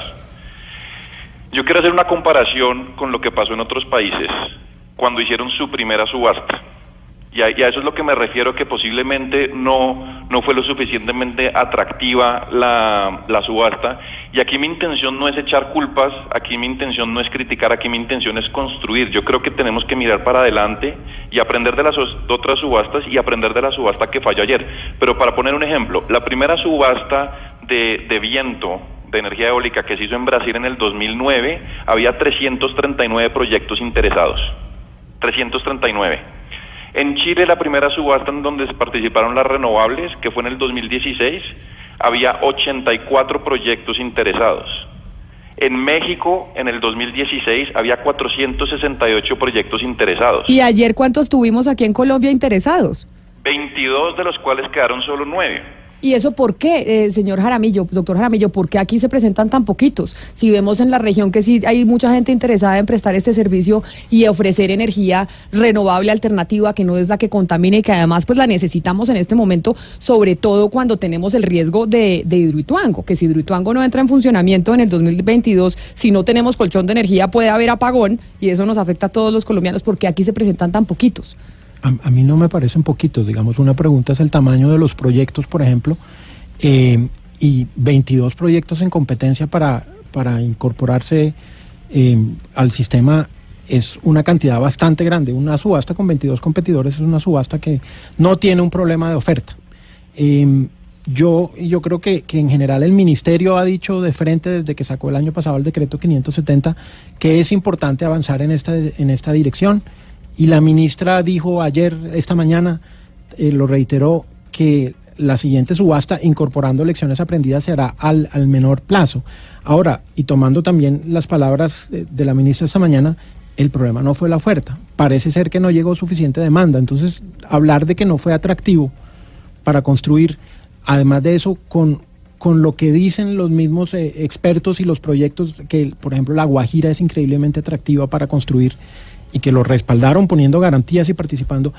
Yo quiero hacer una comparación con lo que pasó en otros países cuando hicieron su primera subasta. Y a, y a eso es lo que me refiero, que posiblemente no, no fue lo suficientemente atractiva la, la subasta. Y aquí mi intención no es echar culpas, aquí mi intención no es criticar, aquí mi intención es construir. Yo creo que tenemos que mirar para adelante y aprender de las otras subastas y aprender de la subasta que falló ayer. Pero para poner un ejemplo, la primera subasta de, de viento de energía eólica que se hizo en Brasil en el 2009, había 339 proyectos interesados. 339. En Chile, la primera subasta en donde participaron las renovables, que fue en el 2016, había 84 proyectos interesados. En México, en el 2016, había 468 proyectos interesados. ¿Y ayer cuántos tuvimos aquí en Colombia interesados? 22 de los cuales quedaron solo 9. ¿Y eso por qué, eh, señor Jaramillo, doctor Jaramillo? ¿Por qué aquí se presentan tan poquitos? Si vemos en la región que sí hay mucha gente interesada en prestar este servicio y ofrecer energía renovable alternativa que no es la que contamina y que además pues la necesitamos en este momento, sobre todo cuando tenemos el riesgo de, de Hidroituango, que si Hidroituango no entra en funcionamiento en el 2022, si no tenemos colchón de energía puede haber apagón y eso nos afecta a todos los colombianos porque aquí se presentan tan poquitos. A, a mí no me parecen poquitos, digamos, una pregunta es el tamaño de los proyectos, por ejemplo, eh, y 22 proyectos en competencia para, para incorporarse eh, al sistema es una cantidad bastante grande. Una subasta con 22 competidores es una subasta que no tiene un problema de oferta. Eh, yo, yo creo que, que, en general el ministerio ha dicho de frente desde que sacó el año pasado el decreto 570 que es importante avanzar en esta, en esta dirección y la ministra dijo ayer, esta mañana, eh, lo reiteró, que la siguiente subasta, incorporando lecciones aprendidas, se hará al, al menor plazo. Ahora, y tomando también las palabras de, de la ministra esta mañana, el problema no fue la oferta. Parece ser que no llegó suficiente demanda. Entonces, hablar de que no fue atractivo para construir Además de eso, con, con lo que dicen los mismos eh, expertos y los proyectos, que por ejemplo la Guajira es increíblemente atractiva para construir y que lo respaldaron poniendo garantías y participando,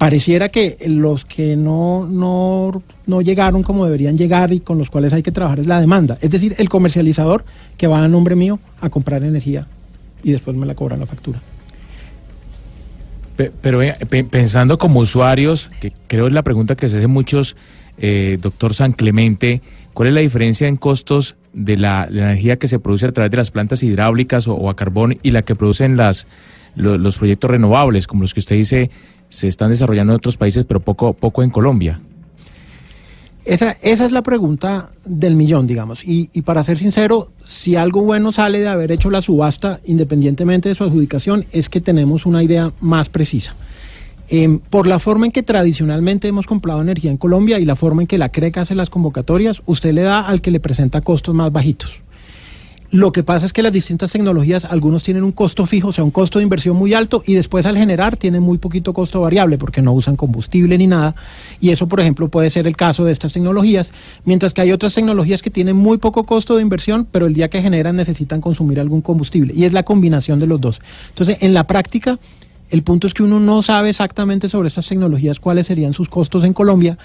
pareciera que los que no, no, no llegaron como deberían llegar y con los cuales hay que trabajar es la demanda. Es decir, el comercializador que va a nombre mío a comprar energía y después me la cobran la factura. Pero pensando como usuarios, que creo es la pregunta que se hace muchos eh, doctor San Clemente, ¿cuál es la diferencia en costos de la, energía que se produce a través de las plantas hidráulicas o a carbón y la que producen las, lo, los proyectos renovables, como los que usted dice se están desarrollando en otros países, pero poco, poco en Colombia? Esa, esa es la pregunta del millón, digamos. Y, para ser sincero, si algo bueno sale de haber hecho la subasta, independientemente de su adjudicación, es que tenemos una idea más precisa. Eh, por la forma en que tradicionalmente hemos comprado energía en Colombia y la forma en que la CREC hace las convocatorias, usted le da al que le presenta costos más bajitos. Lo que pasa es que las distintas tecnologías, algunos tienen un costo fijo, o sea, un costo de inversión muy alto y después al generar tienen muy poquito costo variable porque no usan combustible ni nada. Y eso, por ejemplo, puede ser el caso de estas tecnologías, mientras que hay otras tecnologías que tienen muy poco costo de inversión, pero el día que generan necesitan consumir algún combustible. Y es la combinación de los dos. Entonces, en la práctica, el punto es que uno no sabe exactamente sobre estas tecnologías cuáles serían sus costos en Colombia,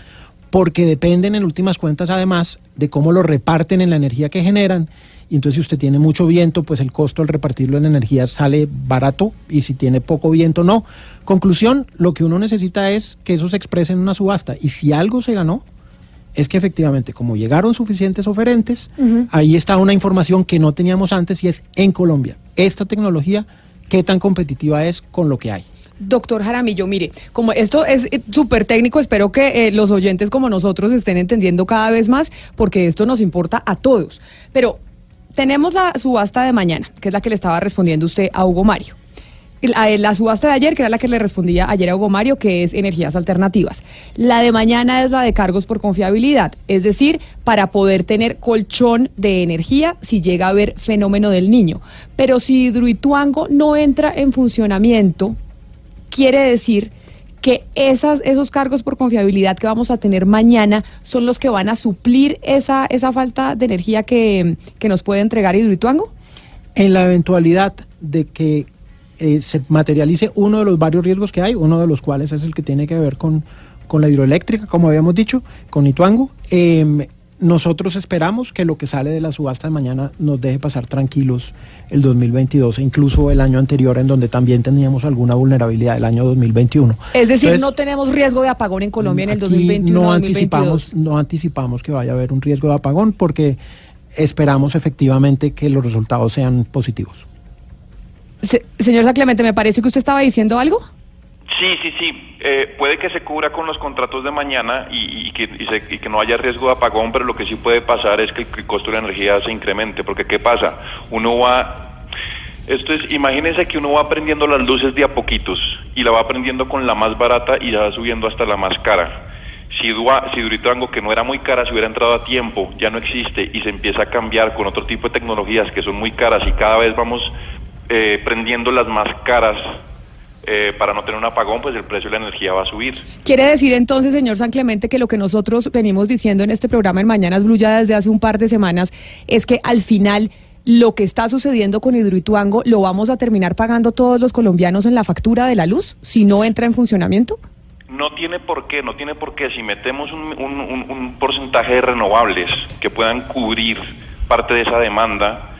porque dependen en últimas cuentas además de cómo lo reparten en la energía que generan. Y entonces si usted tiene mucho viento, pues el costo al repartirlo en energía sale barato y si tiene poco viento, no. Conclusión, lo que uno necesita es que eso se exprese en una subasta. Y si algo se ganó, es que efectivamente, como llegaron suficientes oferentes, uh -huh. ahí está una información que no teníamos antes y es en Colombia. Esta tecnología qué tan competitiva es con lo que hay. Doctor Jaramillo, mire, como esto es súper técnico, espero que eh, los oyentes como nosotros estén entendiendo cada vez más, porque esto nos importa a todos. Pero tenemos la subasta de mañana, que es la que le estaba respondiendo usted a Hugo Mario. La, la, subasta de ayer, que era la que le respondía ayer a Hugo Mario, que es energías alternativas. La de mañana es la de cargos por confiabilidad, es decir, para poder tener colchón de energía si llega a haber fenómeno del niño. Pero si Hidroituango no entra en funcionamiento, quiere decir que esas, esos cargos por confiabilidad que vamos a tener mañana son los que van a suplir esa, esa falta de energía que, que nos puede entregar Hidroituango. En la eventualidad de que eh, se materialice uno de los varios riesgos que hay, uno de los cuales es el que tiene que ver con, con la hidroeléctrica, como habíamos dicho, con Ituango. Eh, nosotros esperamos que lo que sale de la subasta de mañana nos deje pasar tranquilos el 2022 e incluso el año anterior en donde también teníamos alguna vulnerabilidad el año 2021. Es decir, Entonces, no tenemos riesgo de apagón en Colombia en el 2021. No anticipamos, no anticipamos que vaya a haber un riesgo de apagón porque esperamos efectivamente que los resultados sean positivos. Se, señor Saclemente, me parece que usted estaba diciendo algo. Sí, sí, sí. Eh, puede que se cubra con los contratos de mañana y, y, que, y, se, y, que, no haya riesgo de apagón, pero lo que sí puede pasar es que el, costo de la energía se incremente, porque ¿qué pasa? Uno va... Esto es, imagínense que uno va aprendiendo las luces de a poquitos y la va aprendiendo con la más barata y ya va subiendo hasta la más cara. Si, Dua, si que no era muy cara, si hubiera entrado a tiempo, ya no existe y se empieza a cambiar con otro tipo de tecnologías que son muy caras y cada vez vamos eh, prendiendo las más caras eh, para no tener un apagón, pues el precio de la energía va a subir. Quiere decir entonces, señor San Clemente, que lo que nosotros venimos diciendo en este programa en Mañanas Blue ya desde hace un par de semanas es que al final lo que está sucediendo con Hidroituango lo vamos a terminar pagando todos los colombianos en la factura de la luz si no entra en funcionamiento? No tiene por qué, no tiene por qué. Si metemos un, un, un, un porcentaje de renovables que puedan cubrir parte de esa demanda,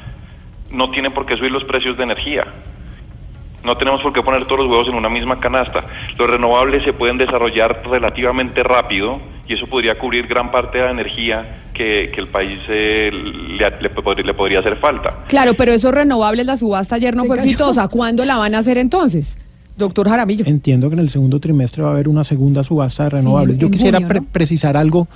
no tiene por qué subir los precios de energía. No tenemos por qué poner todos los huevos en una misma canasta. Los renovables se pueden desarrollar relativamente rápido y eso podría cubrir gran parte de la energía que, que el país eh, le, le, le podría hacer falta. Claro, pero esos renovables, la subasta ayer no Se fue cayó. exitosa. ¿Cuándo la van a hacer entonces? Doctor Jaramillo. Entiendo que en el segundo trimestre va a haber una segunda subasta de renovables. en- Yo quisiera junio, pre- precisar algo,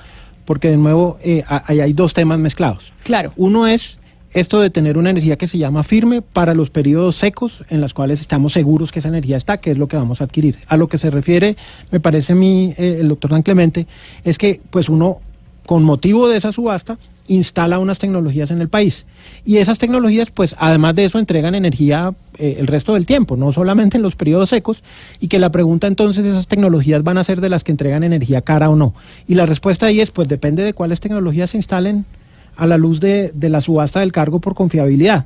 porque de nuevo eh, hay dos temas mezclados. Claro. Uno es esto de tener una energía que se llama firme para los periodos secos en los cuales estamos seguros que esa energía está, que es lo que vamos a adquirir. A lo que se refiere, me parece a mí, eh, el doctor San Clemente, es que pues uno, con motivo de esa subasta, instala unas tecnologías en el país. Y esas tecnologías, pues además de eso, entregan energía eh, el resto del tiempo, no solamente en los periodos secos, y que la pregunta entonces, ¿esas tecnologías van a ser de las que entregan energía cara o no? Y la respuesta ahí es, pues depende de cuáles tecnologías se instalen a la luz de, de la subasta del cargo por confiabilidad.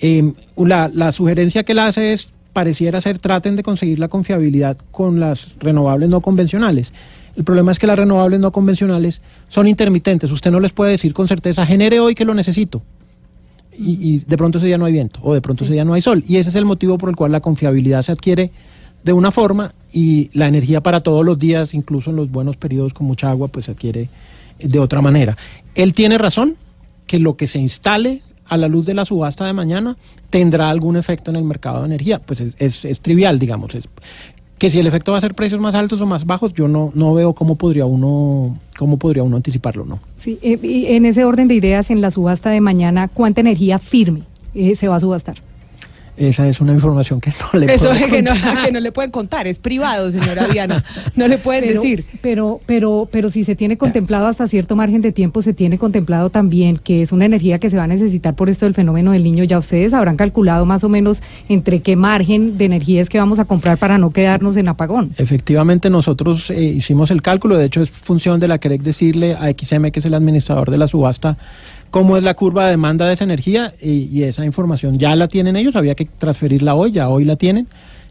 Eh, la, la sugerencia que él hace es, pareciera ser, traten de conseguir la confiabilidad con las renovables no convencionales. El problema es que las renovables no convencionales son intermitentes. Usted no les puede decir con certeza, genere hoy que lo necesito. Y, y de pronto ese día no hay viento o de pronto ese día no hay sol. Y ese es el motivo por el cual la confiabilidad se adquiere de una forma y la energía para todos los días, incluso en los buenos periodos con mucha agua, pues se adquiere de otra manera. Él tiene razón que lo que se instale a la luz de la subasta de mañana tendrá algún efecto en el mercado de energía. Pues es, es- es trivial, digamos. Es, que si el efecto va a ser precios más altos o más bajos, yo no, no veo cómo podría uno cómo podría uno anticiparlo, ¿no? Sí, eh, y en ese orden de ideas, en la subasta de mañana, ¿cuánta energía firme eh, se va a subastar? Esa es una información que no le Eso puedo es que no, que no le pueden contar, es privado, señora Diana. No le pueden Pero, decir. pero, pero, pero si se tiene contemplado hasta cierto margen de tiempo, se tiene contemplado también que es una energía que se va a necesitar por esto del fenómeno del niño. Ya ustedes habrán calculado más o menos entre qué margen de energía es que vamos a comprar para no quedarnos en apagón. Efectivamente, nosotros eh, hicimos el cálculo, de hecho es función de la CREC decirle a XM, que es el administrador de la subasta, cómo es la curva de demanda de esa energía y, esa información ya la tienen ellos, había que transferirla hoy, ya hoy la tienen.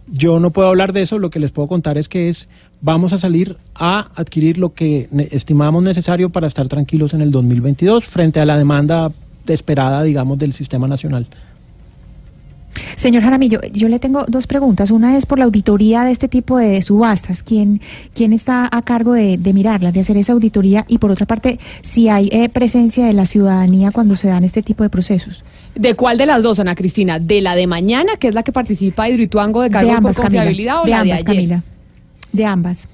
Yo no puedo hablar de eso, lo que les puedo contar es que es, vamos a salir a adquirir lo que estimamos necesario para estar tranquilos en el 2022 frente a la demanda esperada, digamos, del sistema nacional. Señor Jaramillo, yo le tengo dos preguntas. Una es por la auditoría de este tipo de subastas. ¿Quién, quién está a cargo de, de mirarlas, de hacer esa auditoría? Y por otra parte, si hay eh, presencia de la ciudadanía cuando se dan este tipo de procesos. ¿De cuál de las dos, Ana Cristina? ¿De la de mañana, que es la que participa Hidroituango de de cargos ambas, por Camila. o de la ambas, de ayer? Camila. De ambas.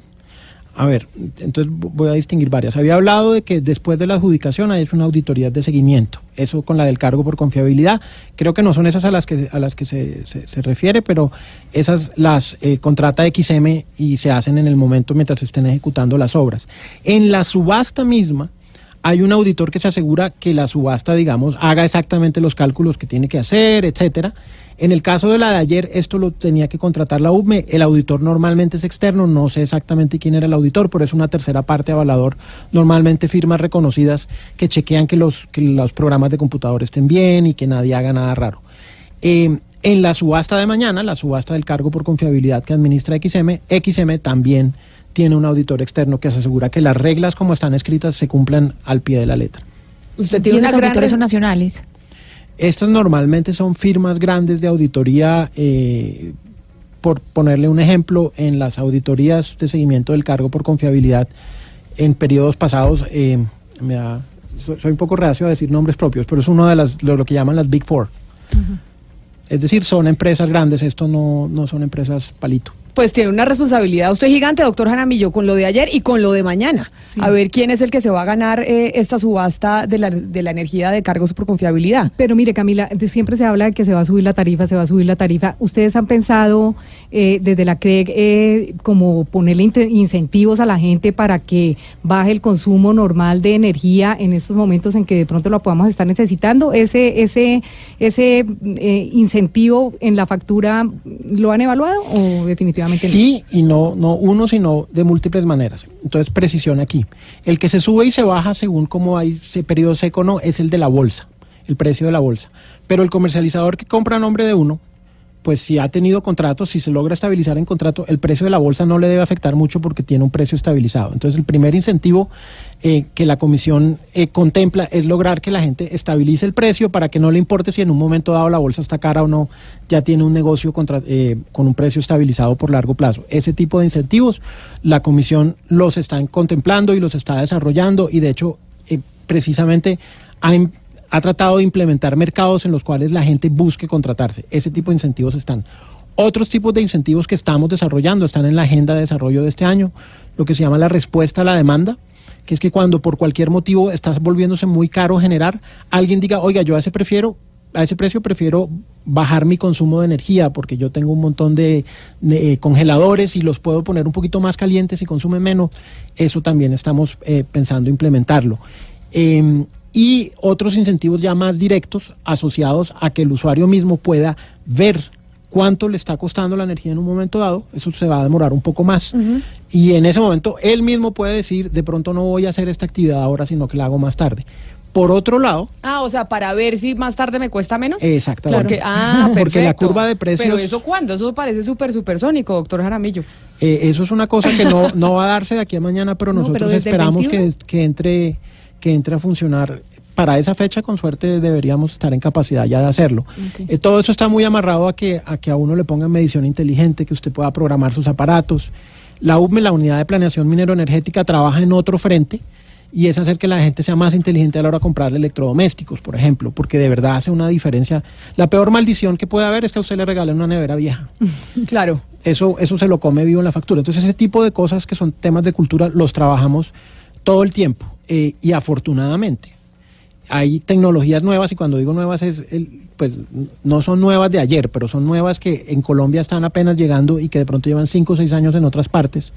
A ver, entonces vo- voy a distinguir varias. Había hablado de que después de la adjudicación hay una auditoría de seguimiento. Eso con la del cargo por confiabilidad. Creo que no son esas a las que, a las que se, se- se refiere, pero esas las eh, contrata XM y se hacen en el momento mientras estén ejecutando las obras. En la subasta misma hay un auditor que se asegura que la subasta, digamos, haga exactamente los cálculos que tiene que hacer, etcétera. En el caso de la de ayer, esto lo tenía que contratar la UME. El auditor normalmente es externo, no sé exactamente quién era el auditor, pero es una tercera parte avalador. Normalmente firmas reconocidas que chequean que los, que los programas de computador estén bien y que nadie haga nada raro. Eh, en la subasta de mañana, la subasta del cargo por confiabilidad que administra XM, XM también tiene un auditor externo que se asegura que las reglas como están escritas se cumplan al pie de la letra. Usted Y tiene auditores res- son nacionales. Estas normalmente son firmas grandes de auditoría, eh, por ponerle un ejemplo, en las auditorías de seguimiento del cargo por confiabilidad en periodos pasados, eh, me da- soy, soy un poco reacio a decir nombres propios, pero es uno de las, lo, lo que llaman las Big Four. Es decir, son empresas grandes, esto no, no son empresas palito. Pues tiene una responsabilidad usted gigante, doctor Jaramillo, con lo de ayer y con lo de mañana. Sí. A ver quién es el que se va a ganar eh, esta subasta de la, de la energía de cargos por confiabilidad. Pero mire, Camila, siempre se habla de que se va a subir la tarifa, se va a subir la tarifa. ¿Ustedes han pensado eh, desde la CREG eh, como ponerle incentivos a la gente para que baje el consumo normal de energía en estos momentos en que de pronto la podamos estar necesitando? ¿Ese, ese, ese eh, incentivo en la factura lo han evaluado o definitivamente Sí y no, no uno, sino de múltiples maneras. Entonces, precisión aquí. El que se sube y se baja según cómo hay ese periodo seco no es el de la bolsa, el precio de la bolsa. Pero el comercializador que compra a nombre de uno pues si ha tenido contratos, si se logra estabilizar en contrato, el precio de la bolsa no le debe afectar mucho porque tiene un precio estabilizado. Entonces, el primer incentivo eh, que la comisión eh, contempla es lograr que la gente estabilice el precio para que no le importe si en un momento dado la bolsa está cara o no, ya tiene un negocio contra, eh, con un precio estabilizado por largo plazo. Ese tipo de incentivos la comisión los está contemplando y los está desarrollando y de hecho precisamente ha ha tratado de implementar mercados en los cuales la gente busque contratarse. Ese tipo de incentivos están. Otros tipos de incentivos que estamos desarrollando están en la agenda de desarrollo de este año, lo que se llama la respuesta a la demanda, que es que cuando por cualquier motivo estás volviéndose muy caro generar, alguien diga, oiga, yo a ese prefiero a ese precio prefiero bajar mi consumo de energía porque yo tengo un montón de, eh, congeladores y los puedo poner un poquito más calientes y consumen menos. Eso también estamos eh, pensando implementarlo. Em, y otros incentivos ya más directos asociados a que el usuario mismo pueda ver cuánto le está costando la energía en un momento dado, eso se va a demorar un poco más. Y en ese momento él mismo puede decir, de pronto no voy a hacer esta actividad ahora, sino que la hago más tarde. Por otro lado... Ah, o sea, para ver si más tarde me cuesta menos. Exactamente. Porque, ah, Porque la curva de precios... Pero eso cuándo? Eso parece súper supersónico, doctor Jaramillo. Eh, eso es una cosa que no, no va a darse de aquí a mañana, pero nosotros esperamos que, que entre que entre a funcionar para esa fecha, con suerte, deberíamos estar en capacidad ya de hacerlo. Eh, todo eso está muy amarrado a que, a que a uno le pongan medición inteligente, que usted pueda programar sus aparatos. La UME, la Unidad de Planeación Minero-Energética, trabaja en otro frente y es hacer que la gente sea más inteligente a la hora de comprar electrodomésticos, por ejemplo, porque de verdad hace una diferencia. La peor maldición que puede haber es que a usted le regalen una nevera vieja. claro. Eso, eso se lo come vivo en la factura. Entonces, ese tipo de cosas que son temas de cultura los trabajamos todo el tiempo eh, y afortunadamente hay tecnologías nuevas y cuando digo nuevas es el, pues no son nuevas de ayer, pero son nuevas que en Colombia están apenas llegando y que de pronto llevan 5 o 6 años en otras partes,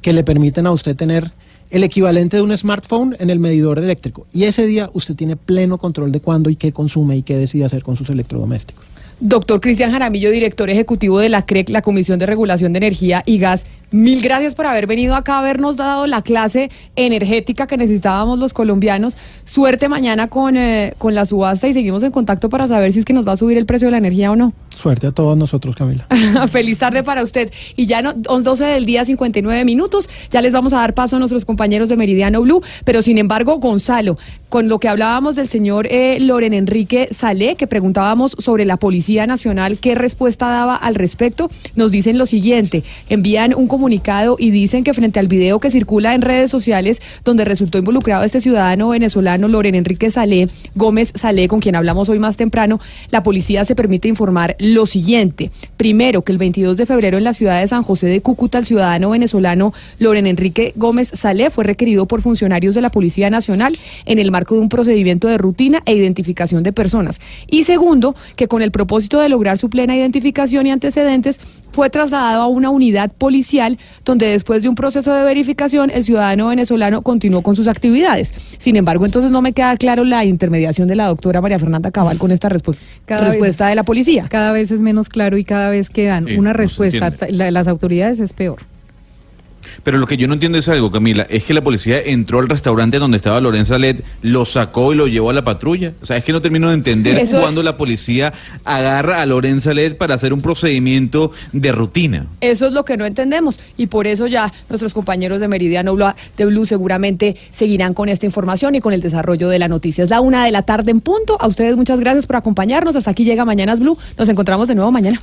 que le permiten a usted tener el equivalente de un smartphone en el medidor eléctrico. Y ese día usted tiene pleno control de cuándo y qué consume y qué decide hacer con sus electrodomésticos. Doctor Cristian Jaramillo, director ejecutivo de la CREC, la Comisión de Regulación de Energía y Gas. Mil gracias por haber venido acá habernos dado la clase energética que necesitábamos los colombianos. Suerte mañana con, eh, con la subasta y seguimos en contacto para saber si es que nos va a subir el precio de la energía o no. Suerte a todos nosotros, Camila. Feliz tarde para usted. Y ya no, 12 del día, 59 minutos. Ya les vamos a dar paso a nuestros compañeros de Meridiano Blue. Pero sin embargo, Gonzalo, con lo que hablábamos del señor eh, Loren Enrique Salé, que preguntábamos sobre la Policía Nacional, qué respuesta daba al respecto, nos dicen lo siguiente. Envían un comunicado y dicen que frente al video que circula en redes sociales donde resultó involucrado este ciudadano venezolano Loren Enrique Salé, Gómez Salé, con quien hablamos hoy más temprano, la policía se permite informar lo siguiente. Primero, que el 22 de febrero en la ciudad de San José de Cúcuta, el ciudadano venezolano Loren Enrique Gómez Salé fue requerido por funcionarios de la Policía Nacional en el marco de un procedimiento de rutina e identificación de personas. Y segundo, que con el propósito de lograr su plena identificación y antecedentes, fue trasladado a una unidad policial donde después de un proceso de verificación el ciudadano venezolano continuó con sus actividades. Sin embargo, entonces no me queda claro la intermediación de la doctora María Fernanda Cabal con esta respuesta de la policía. Cada vez es menos claro y cada vez que dan una respuesta, las autoridades es peor. Pero lo que yo no entiendo es algo, Camila, es que la policía entró al restaurante donde estaba Lorenza Led, lo sacó y lo llevó a la patrulla. O sea, es que no termino de entender cuándo la policía agarra a Lorenza Led para hacer un procedimiento de rutina. Eso es lo que no entendemos y por eso ya nuestros compañeros de Meridiano de Blue seguramente seguirán con esta información y con el desarrollo de la noticia. Es la una de la tarde en punto. A ustedes muchas gracias por acompañarnos. Hasta aquí llega Mañanas Blue. Nos encontramos de nuevo mañana.